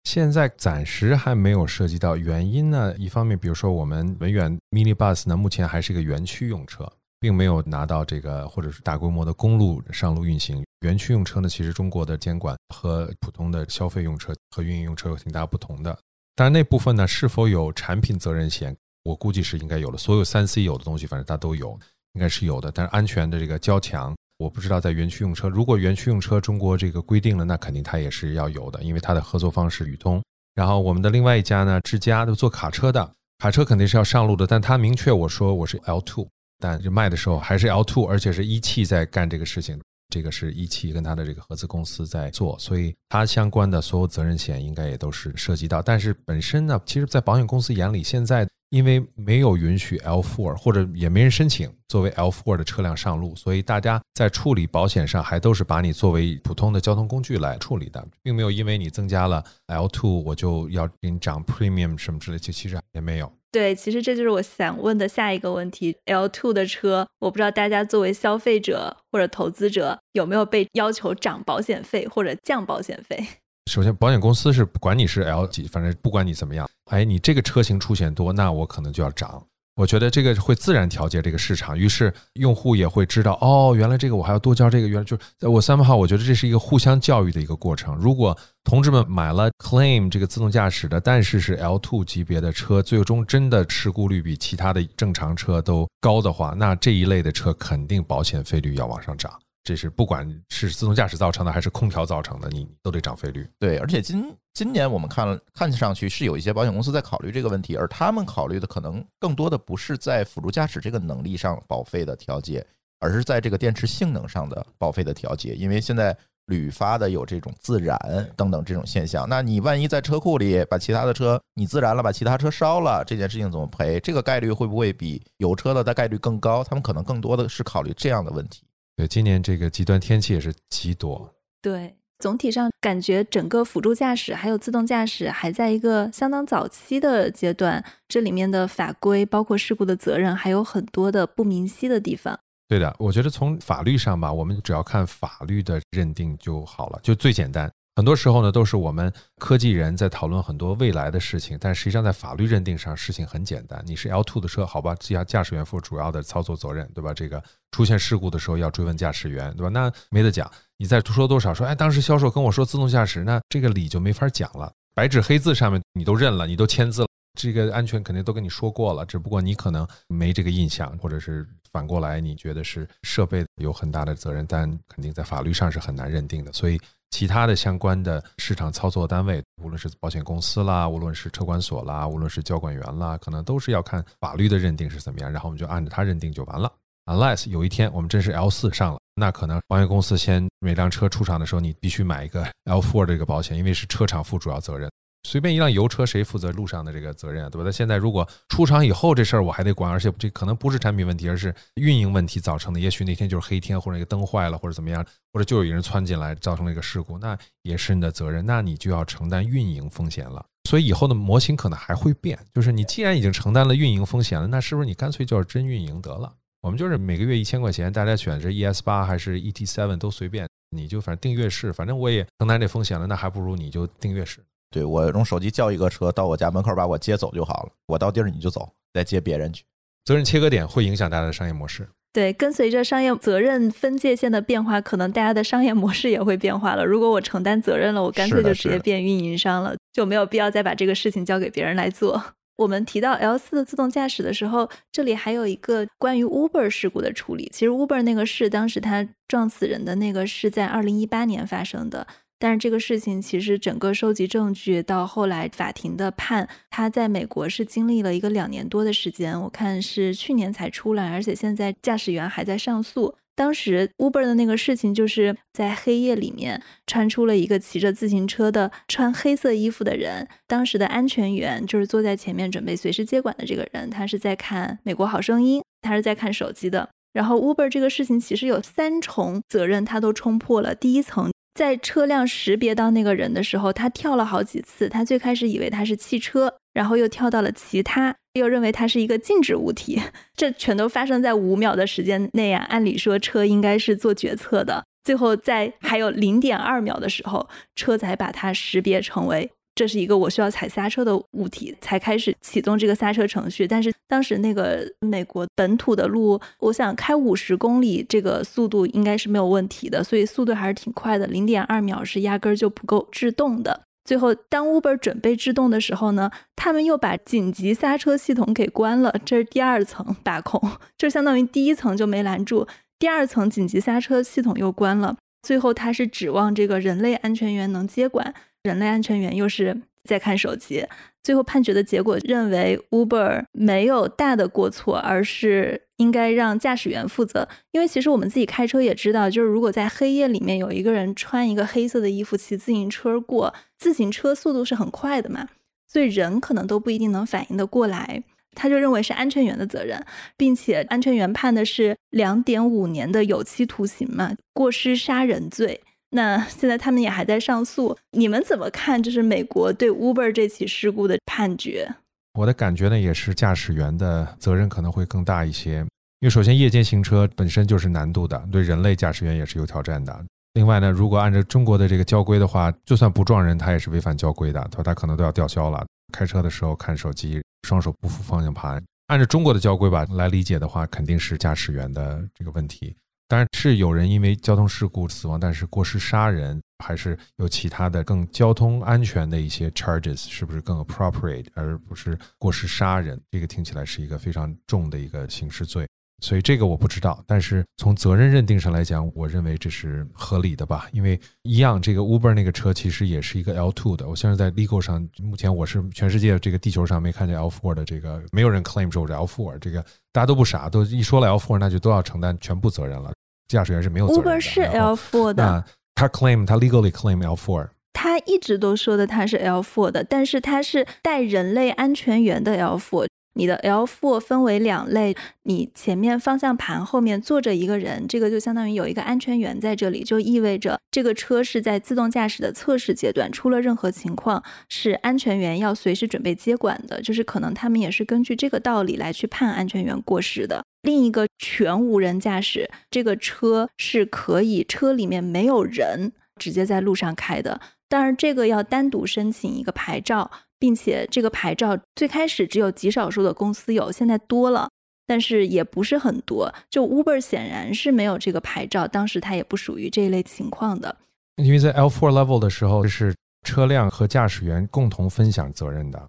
现在暂时还没有涉及到，原因呢，一方面，比如说我们文远 Mini Bus 呢，目前还是一个园区用车，并没有拿到这个或者是大规模的公路上路运行。园区用车呢，其实中国的监管和普通的消费用车和运营用车有挺大不同的。当然，那部分呢，是否有产品责任险，我估计是应该有的。所有三 C 有的东西，反正它都有，应该是有的。但是安全的这个交强。我不知道在园区用车，如果园区用车中国这个规定了，那肯定它也是要有的，因为它的合作方是宇通。然后我们的另外一家呢，智佳都做卡车的，卡车肯定是要上路的，但它明确我说我是 L two，但就卖的时候还是 L two，而且是一汽在干这个事情，这个是一汽跟它的这个合资公司在做，所以它相关的所有责任险应该也都是涉及到。但是本身呢，其实，在保险公司眼里，现在。因为没有允许 L4 或者也没人申请作为 L4 的车辆上路，所以大家在处理保险上还都是把你作为普通的交通工具来处理的，并没有因为你增加了 L2 我就要给你涨 premium 什么之类，就其实也没有。对，其实这就是我想问的下一个问题。L2 的车，我不知道大家作为消费者或者投资者有没有被要求涨保险费或者降保险费？首先保险公司是管你是 L 几，反正不管你怎么样，哎，你这个车型出险多，那我可能就要涨。我觉得这个会自然调节这个市场，于是用户也会知道，哦，原来这个我还要多交这个，原来就我三号，我觉得这是一个互相教育的一个过程。如果同志们买了 Claim 这个自动驾驶的，但是是 L2 级别的车，最终真的事故率比其他的正常车都高的话，那这一类的车肯定保险费率要往上涨。这是不管是自动驾驶造成的还是空调造成的，你都得涨费率。对，而且今今年我们看，看上去是有一些保险公司在考虑这个问题，而他们考虑的可能更多的不是在辅助驾驶这个能力上保费的调节，而是在这个电池性能上的保费的调节。因为现在屡发的有这种自燃等等这种现象，那你万一在车库里把其他的车你自燃了，把其他车烧了，这件事情怎么赔？这个概率会不会比有车的的概率更高？他们可能更多的是考虑这样的问题。对，今年这个极端天气也是极多。对，总体上感觉整个辅助驾驶还有自动驾驶还在一个相当早期的阶段，这里面的法规包括事故的责任还有很多的不明晰的地方。对的，我觉得从法律上吧，我们只要看法律的认定就好了，就最简单。很多时候呢，都是我们科技人在讨论很多未来的事情，但实际上在法律认定上，事情很简单。你是 L two 的车，好吧，驾驾驶员负主要的操作责任，对吧？这个出现事故的时候要追问驾驶员，对吧？那没得讲。你再说多少，说哎，当时销售跟我说自动驾驶，那这个理就没法讲了。白纸黑字上面你都认了，你都签字了，这个安全肯定都跟你说过了，只不过你可能没这个印象，或者是反过来你觉得是设备有很大的责任，但肯定在法律上是很难认定的，所以。其他的相关的市场操作单位，无论是保险公司啦，无论是车管所啦，无论是交管员啦，可能都是要看法律的认定是怎么样，然后我们就按照它认定就完了。Unless 有一天我们真是 L 四上了，那可能保险公司先每辆车出厂的时候，你必须买一个 L four 这个保险，因为是车厂负主要责任。随便一辆油车，谁负责路上的这个责任啊？对吧？那现在如果出厂以后这事儿我还得管，而且这可能不是产品问题，而是运营问题造成的。也许那天就是黑天，或者一个灯坏了，或者怎么样，或者就有一人窜进来造成了一个事故，那也是你的责任，那你就要承担运营风险了。所以以后的模型可能还会变，就是你既然已经承担了运营风险了，那是不是你干脆就是真运营得了？我们就是每个月一千块钱，大家选择 ES 八还是 ET seven 都随便，你就反正订阅式，反正我也承担这风险了，那还不如你就订阅式。对我用手机叫一个车到我家门口把我接走就好了，我到地儿你就走，再接别人去。责任切割点会影响大家的商业模式。对，跟随着商业责任分界线的变化，可能大家的商业模式也会变化了。如果我承担责任了，我干脆就直接变运营商了，就没有必要再把这个事情交给别人来做。我们提到 L 四的自动驾驶的时候，这里还有一个关于 Uber 事故的处理。其实 Uber 那个事，当时他撞死人的那个是在二零一八年发生的。但是这个事情其实整个收集证据到后来法庭的判，他在美国是经历了一个两年多的时间，我看是去年才出来，而且现在驾驶员还在上诉。当时 Uber 的那个事情就是在黑夜里面穿出了一个骑着自行车的穿黑色衣服的人，当时的安全员就是坐在前面准备随时接管的这个人，他是在看《美国好声音》，他是在看手机的。然后 Uber 这个事情其实有三重责任，他都冲破了。第一层。在车辆识别到那个人的时候，他跳了好几次。他最开始以为他是汽车，然后又跳到了其他，又认为他是一个静止物体。这全都发生在五秒的时间内啊！按理说车应该是做决策的，最后在还有零点二秒的时候，车才把它识别成为。这是一个我需要踩刹车的物体，才开始启动这个刹车程序。但是当时那个美国本土的路，我想开五十公里，这个速度应该是没有问题的，所以速度还是挺快的。零点二秒是压根儿就不够制动的。最后，当 Uber 准备制动的时候呢，他们又把紧急刹车系统给关了，这是第二层把控，就相当于第一层就没拦住，第二层紧急刹车系统又关了。最后，他是指望这个人类安全员能接管。人类安全员又是在看手机，最后判决的结果认为 Uber 没有大的过错，而是应该让驾驶员负责。因为其实我们自己开车也知道，就是如果在黑夜里面有一个人穿一个黑色的衣服骑自行车过，自行车速度是很快的嘛，所以人可能都不一定能反应得过来。他就认为是安全员的责任，并且安全员判的是两点五年的有期徒刑嘛，过失杀人罪。那现在他们也还在上诉，你们怎么看？就是美国对 Uber 这起事故的判决？我的感觉呢，也是驾驶员的责任可能会更大一些，因为首先夜间行车本身就是难度的，对人类驾驶员也是有挑战的。另外呢，如果按照中国的这个交规的话，就算不撞人，他也是违反交规的，他？他可能都要吊销了。开车的时候看手机，双手不扶方向盘，按照中国的交规吧来理解的话，肯定是驾驶员的这个问题。当然是有人因为交通事故死亡，但是过失杀人还是有其他的更交通安全的一些 charges，是不是更 appropriate，而不是过失杀人？这个听起来是一个非常重的一个刑事罪。所以这个我不知道，但是从责任认定上来讲，我认为这是合理的吧。因为一样，这个 Uber 那个车其实也是一个 L2 的。我现在在 legal 上，目前我是全世界这个地球上没看见 L4 的这个，没有人 claim 说我是 L4。这个大家都不傻，都一说了 L4，那就都要承担全部责任了。驾驶员是没有责任的。Uber 是 L4 的，他 claim 他 legally claim L4，他一直都说的他是 L4 的，但是他是带人类安全员的 L4。你的 L4 分为两类，你前面方向盘后面坐着一个人，这个就相当于有一个安全员在这里，就意味着这个车是在自动驾驶的测试阶段，出了任何情况是安全员要随时准备接管的，就是可能他们也是根据这个道理来去判安全员过失的。另一个全无人驾驶，这个车是可以车里面没有人，直接在路上开的，当然这个要单独申请一个牌照。并且这个牌照最开始只有极少数的公司有，现在多了，但是也不是很多。就 Uber 显然是没有这个牌照，当时它也不属于这一类情况的。因为在 L4 level 的时候，是车辆和驾驶员共同分享责任的，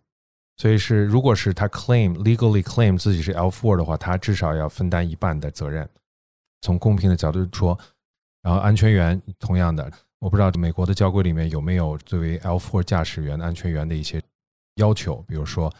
所以是如果是他 claim legally claim 自己是 L4 的话，他至少要分担一半的责任。从公平的角度说，然后安全员同样的，我不知道美国的交规里面有没有作为 L4 驾驶员安全员的一些。要求，比如说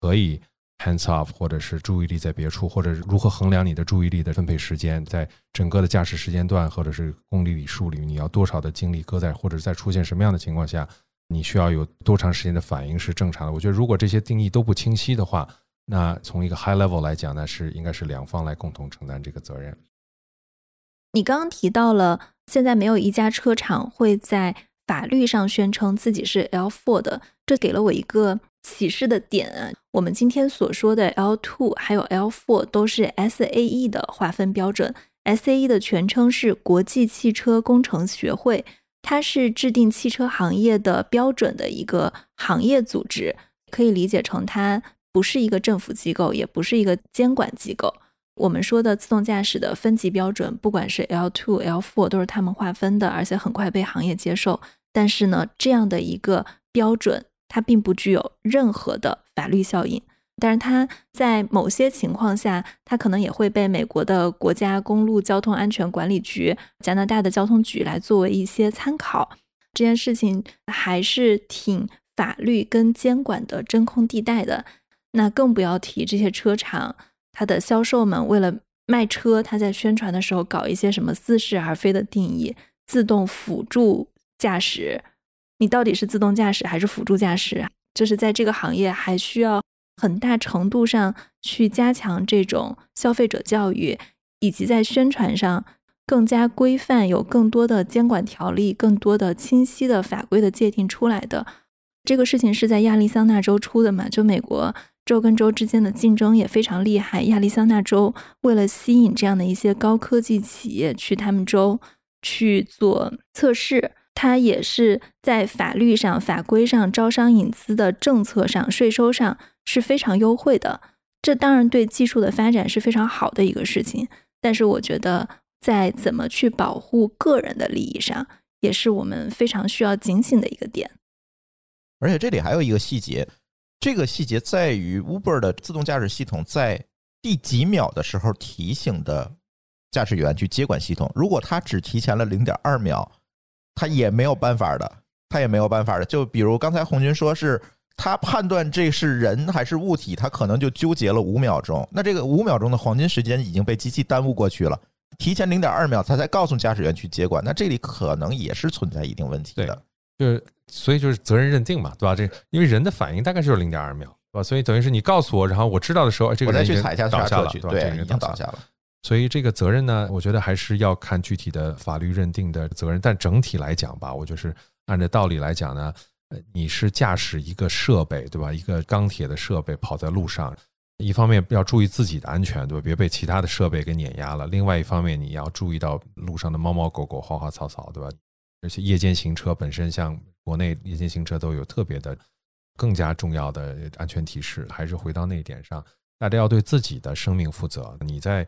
可以 hands off，或者是注意力在别处，或者如何衡量你的注意力的分配时间，在整个的驾驶时间段，或者是公里里数里，你要多少的精力搁在，或者在出现什么样的情况下，你需要有多长时间的反应是正常的。我觉得，如果这些定义都不清晰的话，那从一个 high level 来讲呢，是应该是两方来共同承担这个责任。你刚刚提到了，现在没有一家车厂会在。法律上宣称自己是 L4 的，这给了我一个启示的点。我们今天所说的 L two 还有 L four 都是 SAE 的划分标准。SAE 的全称是国际汽车工程学会，它是制定汽车行业的标准的一个行业组织，可以理解成它不是一个政府机构，也不是一个监管机构。我们说的自动驾驶的分级标准，不管是 L two、L four，都是他们划分的，而且很快被行业接受。但是呢，这样的一个标准，它并不具有任何的法律效应。但是它在某些情况下，它可能也会被美国的国家公路交通安全管理局、加拿大的交通局来作为一些参考。这件事情还是挺法律跟监管的真空地带的。那更不要提这些车厂，它的销售们为了卖车，他在宣传的时候搞一些什么似是而非的定义，自动辅助。驾驶，你到底是自动驾驶还是辅助驾驶？就是在这个行业还需要很大程度上去加强这种消费者教育，以及在宣传上更加规范，有更多的监管条例，更多的清晰的法规的界定出来的。这个事情是在亚利桑那州出的嘛？就美国州跟州之间的竞争也非常厉害。亚利桑那州为了吸引这样的一些高科技企业去他们州去做测试。它也是在法律上、法规上、招商引资的政策上、税收上是非常优惠的。这当然对技术的发展是非常好的一个事情。但是，我觉得在怎么去保护个人的利益上，也是我们非常需要警醒的一个点。而且这里还有一个细节，这个细节在于 Uber 的自动驾驶系统在第几秒的时候提醒的驾驶员去接管系统。如果他只提前了零点二秒。他也没有办法的，他也没有办法的。就比如刚才红军说是他判断这是人还是物体，他可能就纠结了五秒钟。那这个五秒钟的黄金时间已经被机器耽误过去了，提前零点二秒他才告诉驾驶员去接管。那这里可能也是存在一定问题的。就是所以就是责任认定嘛，对吧？这因为人的反应大概就是零点二秒，对吧？所以等于是你告诉我，然后我知道的时候，这个人去踩下倒下了，对，已经倒下了。所以这个责任呢，我觉得还是要看具体的法律认定的责任。但整体来讲吧，我就是按照道理来讲呢，呃，你是驾驶一个设备，对吧？一个钢铁的设备跑在路上，一方面要注意自己的安全，对吧？别被其他的设备给碾压了。另外一方面，你要注意到路上的猫猫狗狗、花花草草，对吧？而且夜间行车本身，像国内夜间行车都有特别的、更加重要的安全提示。还是回到那一点上，大家要对自己的生命负责。你在。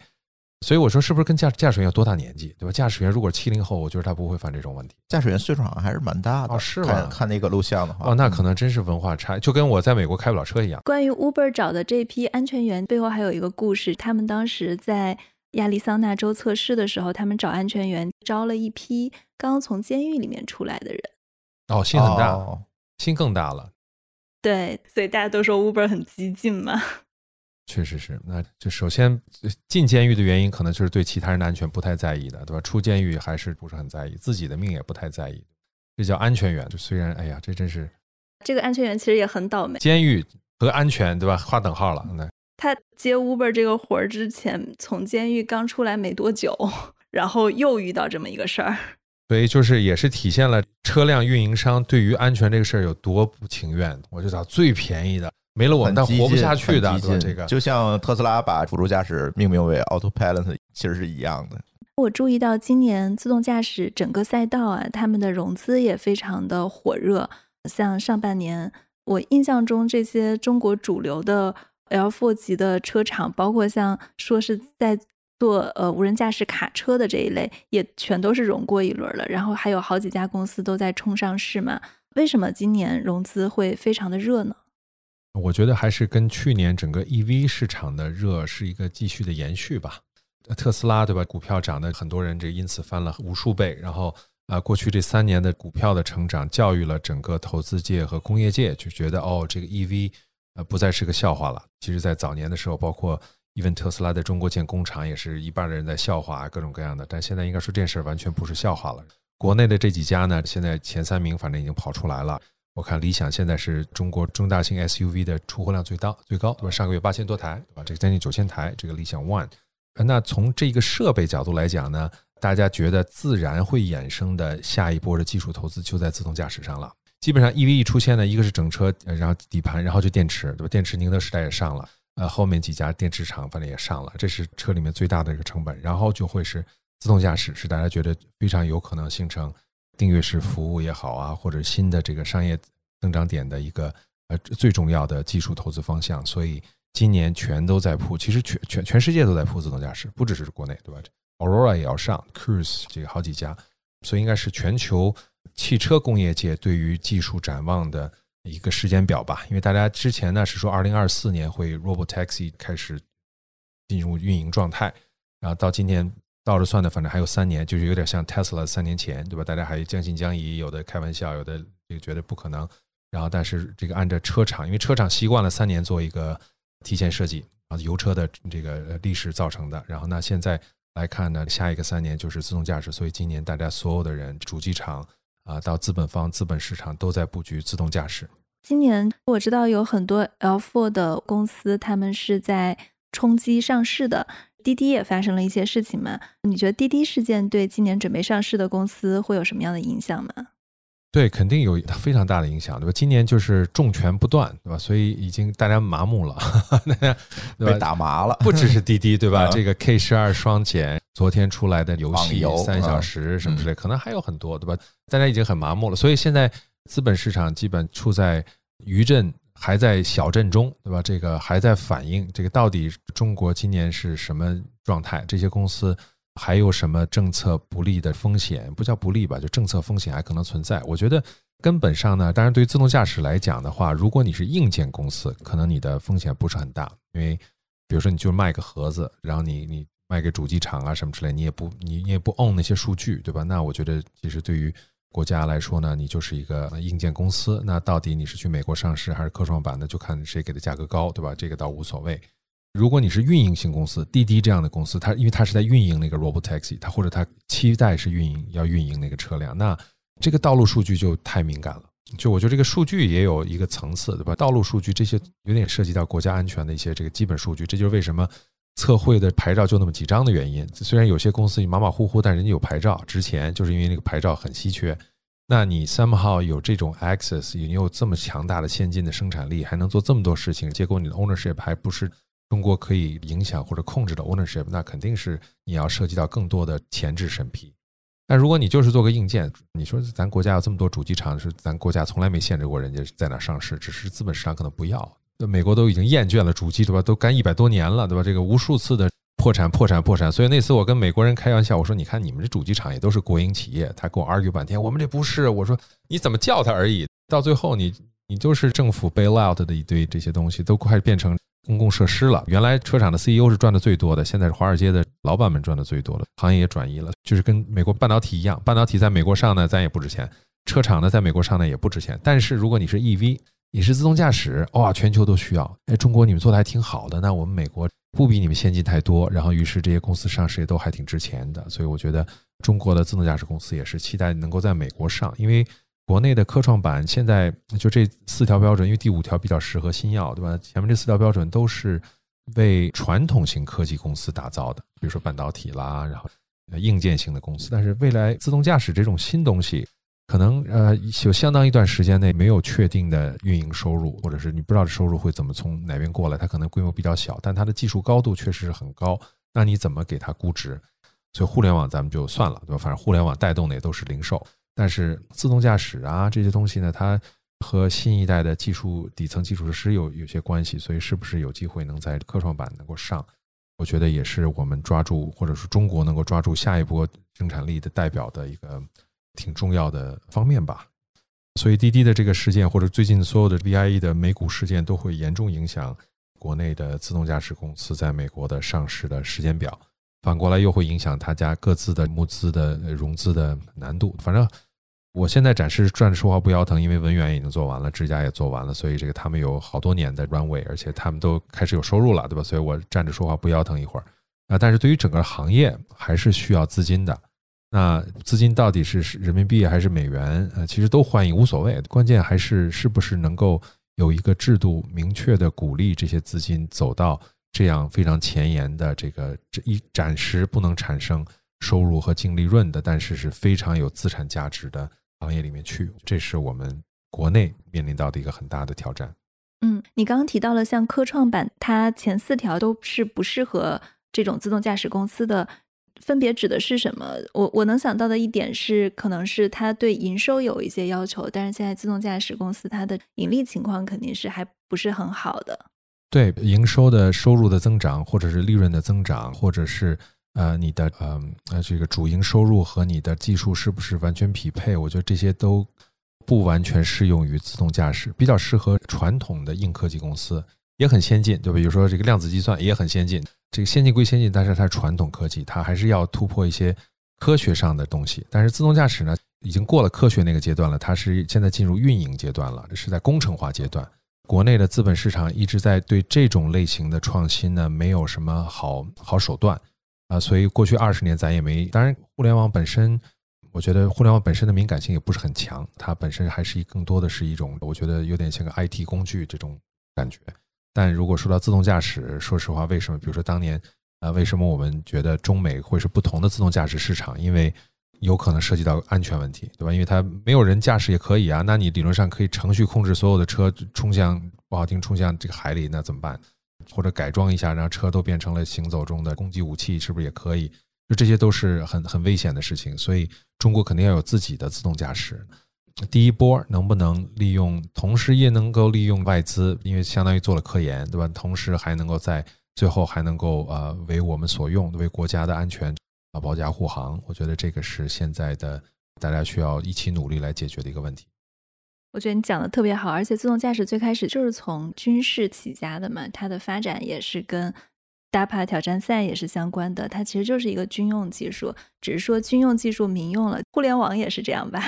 所以我说，是不是跟驾驾驶员有多大年纪，对吧？驾驶员如果七零后，我觉得他不会犯这种问题。驾驶员岁数好像还是蛮大的，哦是吧？看那个录像的话，哦，那可能真是文化差，就跟我在美国开不了车一样。关于 Uber 找的这批安全员背后还有一个故事，他们当时在亚利桑那州测试的时候，他们找安全员招了一批刚从监狱里面出来的人。哦，心很大，哦心更大了。对，所以大家都说 Uber 很激进嘛。确实是，那就首先进监狱的原因，可能就是对其他人的安全不太在意的，对吧？出监狱还是不是很在意，自己的命也不太在意，这叫安全员。就虽然，哎呀，这真是这个安全员其实也很倒霉。监狱和安全，对吧？划等号了。那他接 Uber 这个活儿之前，从监狱刚出来没多久，然后又遇到这么一个事儿，所以就是也是体现了车辆运营商对于安全这个事儿有多不情愿。我就找最便宜的。没了我，但活不下去的，这个就像特斯拉把辅助驾驶命名为 Autopilot，其实是一样的。我注意到今年自动驾驶整个赛道啊，他们的融资也非常的火热。像上半年，我印象中这些中国主流的 L4 级的车厂，包括像说是在做呃无人驾驶卡车的这一类，也全都是融过一轮了。然后还有好几家公司都在冲上市嘛。为什么今年融资会非常的热呢？我觉得还是跟去年整个 EV 市场的热是一个继续的延续吧。特斯拉对吧？股票涨的很多人这因此翻了无数倍。然后啊，过去这三年的股票的成长，教育了整个投资界和工业界，就觉得哦，这个 EV 呃不再是个笑话了。其实，在早年的时候，包括 even 特斯拉在中国建工厂，也是一半的人在笑话各种各样的。但现在应该说这件事完全不是笑话了。国内的这几家呢，现在前三名反正已经跑出来了。我看理想现在是中国中大型 SUV 的出货量最大最高，对吧？上个月八千多台，对吧？这个将近九千台，这个理想 ONE。那从这个设备角度来讲呢，大家觉得自然会衍生的下一波的技术投资就在自动驾驶上了。基本上 EV 一出现呢，一个是整车，然后底盘，然后就电池，对吧？电池宁德时代也上了，呃，后面几家电池厂反正也上了，这是车里面最大的一个成本。然后就会是自动驾驶，是大家觉得非常有可能形成。订阅式服务也好啊，或者新的这个商业增长点的一个呃最重要的技术投资方向，所以今年全都在铺，其实全全全世界都在铺自动驾驶，不只是国内，对吧？Aurora 也要上，Cruise 这个好几家，所以应该是全球汽车工业界对于技术展望的一个时间表吧。因为大家之前呢是说二零二四年会 Robotaxi 开始进入运营状态，然后到今年。倒着算的，反正还有三年，就是有点像 Tesla 三年前，对吧？大家还将信将疑，有的开玩笑，有的这个觉得不可能。然后，但是这个按照车厂，因为车厂习惯了三年做一个提前设计啊，油车的这个历史造成的。然后，那现在来看呢，下一个三年就是自动驾驶，所以今年大家所有的人，主机厂啊，到资本方、资本市场都在布局自动驾驶。今年我知道有很多 L4 的公司，他们是在冲击上市的。滴滴也发生了一些事情嘛？你觉得滴滴事件对今年准备上市的公司会有什么样的影响吗？对，肯定有非常大的影响，对吧？今年就是重拳不断，对吧？所以已经大家麻木了，大家被打麻了。不只是滴滴，对吧？这个 K 十二双减，昨天出来的游戏三小时什么之类，可能还有很多，对吧？大家已经很麻木了，所以现在资本市场基本处在余震。还在小镇中，对吧？这个还在反映这个到底中国今年是什么状态？这些公司还有什么政策不利的风险？不叫不利吧，就政策风险还可能存在。我觉得根本上呢，当然对于自动驾驶来讲的话，如果你是硬件公司，可能你的风险不是很大，因为比如说你就卖个盒子，然后你你卖给主机厂啊什么之类，你也不你你也不 own 那些数据，对吧？那我觉得其实对于国家来说呢，你就是一个硬件公司，那到底你是去美国上市还是科创板呢，就看谁给的价格高，对吧？这个倒无所谓。如果你是运营型公司，滴滴这样的公司，它因为它是在运营那个 Robotaxi，它或者它期待是运营要运营那个车辆，那这个道路数据就太敏感了。就我觉得这个数据也有一个层次，对吧？道路数据这些有点涉及到国家安全的一些这个基本数据，这就是为什么。测绘的牌照就那么几张的原因，虽然有些公司马马虎虎，但人家有牌照值钱，就是因为那个牌照很稀缺。那你 somehow 有这种 access，你有这么强大的先进的生产力，还能做这么多事情，结果你的 ownership 还不是中国可以影响或者控制的 ownership，那肯定是你要涉及到更多的前置审批。但如果你就是做个硬件，你说咱国家有这么多主机厂，是咱国家从来没限制过人家在哪上市，只是资本市场可能不要。美国都已经厌倦了主机，对吧？都干一百多年了，对吧？这个无数次的破产、破产、破产。所以那次我跟美国人开玩笑，我说：“你看你们这主机厂也都是国营企业。”他跟我 argue 半天，我们这不是。我说：“你怎么叫他而已？到最后你你就是政府 bail out 的一堆这些东西，都快变成。”公共设施了，原来车厂的 CEO 是赚的最多的，现在是华尔街的老板们赚的最多的，行业也转移了，就是跟美国半导体一样，半导体在美国上呢，咱也不值钱；车厂呢，在美国上呢，也不值钱。但是如果你是 EV，你是自动驾驶，哇，全球都需要。哎，中国你们做的还挺好的，那我们美国不比你们先进太多。然后，于是这些公司上市也都还挺值钱的。所以我觉得中国的自动驾驶公司也是期待能够在美国上，因为。国内的科创板现在就这四条标准，因为第五条比较适合新药，对吧？前面这四条标准都是为传统型科技公司打造的，比如说半导体啦，然后硬件型的公司。但是未来自动驾驶这种新东西，可能呃有相当一段时间内没有确定的运营收入，或者是你不知道这收入会怎么从哪边过来。它可能规模比较小，但它的技术高度确实是很高。那你怎么给它估值？所以互联网咱们就算了，对吧？反正互联网带动的也都是零售。但是自动驾驶啊这些东西呢，它和新一代的技术底层基础设施有有些关系，所以是不是有机会能在科创板能够上？我觉得也是我们抓住，或者是中国能够抓住下一波生产力的代表的一个挺重要的方面吧。所以滴滴的这个事件，或者最近所有的 VIE 的美股事件，都会严重影响国内的自动驾驶公司在美国的上市的时间表。反过来又会影响他家各自的募资的融资的难度。反正我现在暂时站着说话不腰疼，因为文远已经做完了，智家也做完了，所以这个他们有好多年的 runway，而且他们都开始有收入了，对吧？所以我站着说话不腰疼一会儿啊。但是对于整个行业还是需要资金的。那资金到底是人民币还是美元？呃，其实都欢迎，无所谓。关键还是是不是能够有一个制度明确的鼓励这些资金走到。这样非常前沿的这个这一暂时不能产生收入和净利润的，但是是非常有资产价值的行业里面去，这是我们国内面临到的一个很大的挑战。嗯，你刚刚提到了像科创板，它前四条都是不适合这种自动驾驶公司的，分别指的是什么？我我能想到的一点是，可能是它对营收有一些要求，但是现在自动驾驶公司它的盈利情况肯定是还不是很好的。对营收的收入的增长，或者是利润的增长，或者是呃你的呃呃这个主营收入和你的技术是不是完全匹配？我觉得这些都不完全适用于自动驾驶，比较适合传统的硬科技公司，也很先进，对吧？比如说这个量子计算也很先进，这个先进归先进，但是它是传统科技，它还是要突破一些科学上的东西。但是自动驾驶呢，已经过了科学那个阶段了，它是现在进入运营阶段了，是在工程化阶段。国内的资本市场一直在对这种类型的创新呢，没有什么好好手段啊，所以过去二十年咱也没。当然，互联网本身，我觉得互联网本身的敏感性也不是很强，它本身还是更多的是一种，我觉得有点像个 IT 工具这种感觉。但如果说到自动驾驶，说实话，为什么？比如说当年啊，为什么我们觉得中美会是不同的自动驾驶市场？因为有可能涉及到安全问题，对吧？因为它没有人驾驶也可以啊，那你理论上可以程序控制所有的车冲向不好听冲向这个海里，那怎么办？或者改装一下，让车都变成了行走中的攻击武器，是不是也可以？就这些都是很很危险的事情，所以中国肯定要有自己的自动驾驶。第一波能不能利用，同时也能够利用外资，因为相当于做了科研，对吧？同时还能够在最后还能够呃为我们所用，为国家的安全。啊，保驾护航，我觉得这个是现在的大家需要一起努力来解决的一个问题。我觉得你讲的特别好，而且自动驾驶最开始就是从军事起家的嘛，它的发展也是跟 DAPA 挑战赛也是相关的，它其实就是一个军用技术，只是说军用技术民用了。互联网也是这样吧？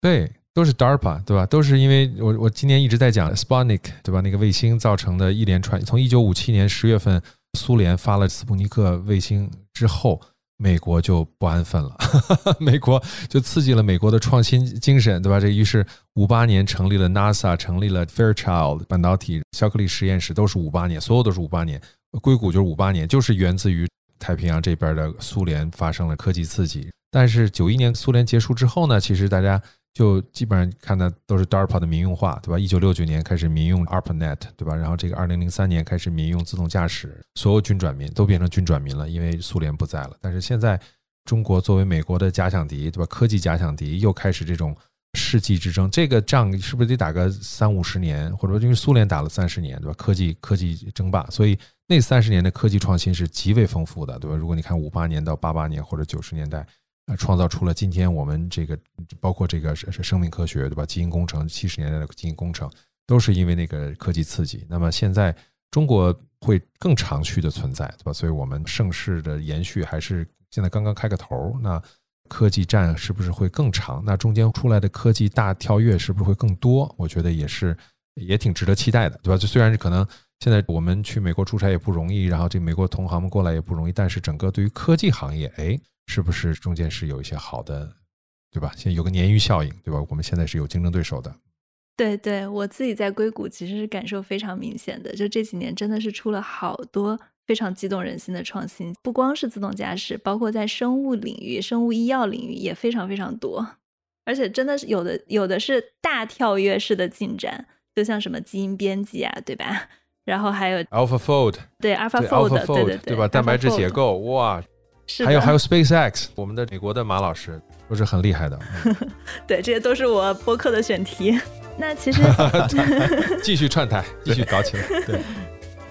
对，都是 DARPA，对吧？都是因为我我今年一直在讲 Sputnik，对吧？那个卫星造成的一连串，从一九五七年十月份。苏联发了斯普尼克卫星之后，美国就不安分了，美国就刺激了美国的创新精神，对吧？这于是五八年成立了 NASA，成立了 Fairchild 半导体肖克利实验室，都是五八年，所有都是五八年。硅谷就是五八年，就是源自于太平洋这边的苏联发生了科技刺激。但是九一年苏联结束之后呢，其实大家。就基本上看的都是 DARPA 的民用化，对吧？一九六九年开始民用 ARPANET，对吧？然后这个二零零三年开始民用自动驾驶，所有军转民都变成军转民了，因为苏联不在了。但是现在中国作为美国的假想敌，对吧？科技假想敌又开始这种世纪之争，这个仗是不是得打个三五十年？或者说因为苏联打了三十年，对吧？科技科技争霸，所以那三十年的科技创新是极为丰富的，对吧？如果你看五八年到八八年或者九十年代。呃，创造出了今天我们这个，包括这个生生命科学，对吧？基因工程，七十年代的基因工程，都是因为那个科技刺激。那么现在中国会更长续的存在，对吧？所以我们盛世的延续还是现在刚刚开个头。那科技战是不是会更长？那中间出来的科技大跳跃是不是会更多？我觉得也是，也挺值得期待的，对吧？就虽然是可能现在我们去美国出差也不容易，然后这美国同行们过来也不容易，但是整个对于科技行业，哎。是不是中间是有一些好的，对吧？现在有个鲶鱼效应，对吧？我们现在是有竞争对手的。对对，我自己在硅谷其实是感受非常明显的，就这几年真的是出了好多非常激动人心的创新，不光是自动驾驶，包括在生物领域、生物医药领域也非常非常多，而且真的是有的有的是大跳跃式的进展，就像什么基因编辑啊，对吧？然后还有 AlphaFold，对 AlphaFold，对对对吧？蛋白质结构，哇！还有还有 SpaceX，我们的美国的马老师都是很厉害的。对，这些都是我播客的选题。那其实 继续串台，继续搞起来。对。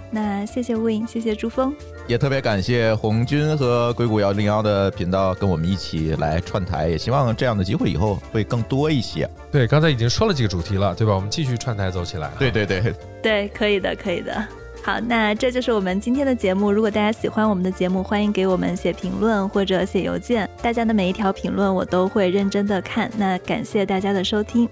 那谢谢 Win，谢谢朱峰，也特别感谢红军和硅谷幺零幺的频道跟我们一起来串台，也希望这样的机会以后会更多一些。对，刚才已经说了几个主题了，对吧？我们继续串台走起来。对对对，对，可以的，可以的。好，那这就是我们今天的节目。如果大家喜欢我们的节目，欢迎给我们写评论或者写邮件。大家的每一条评论我都会认真的看。那感谢大家的收听。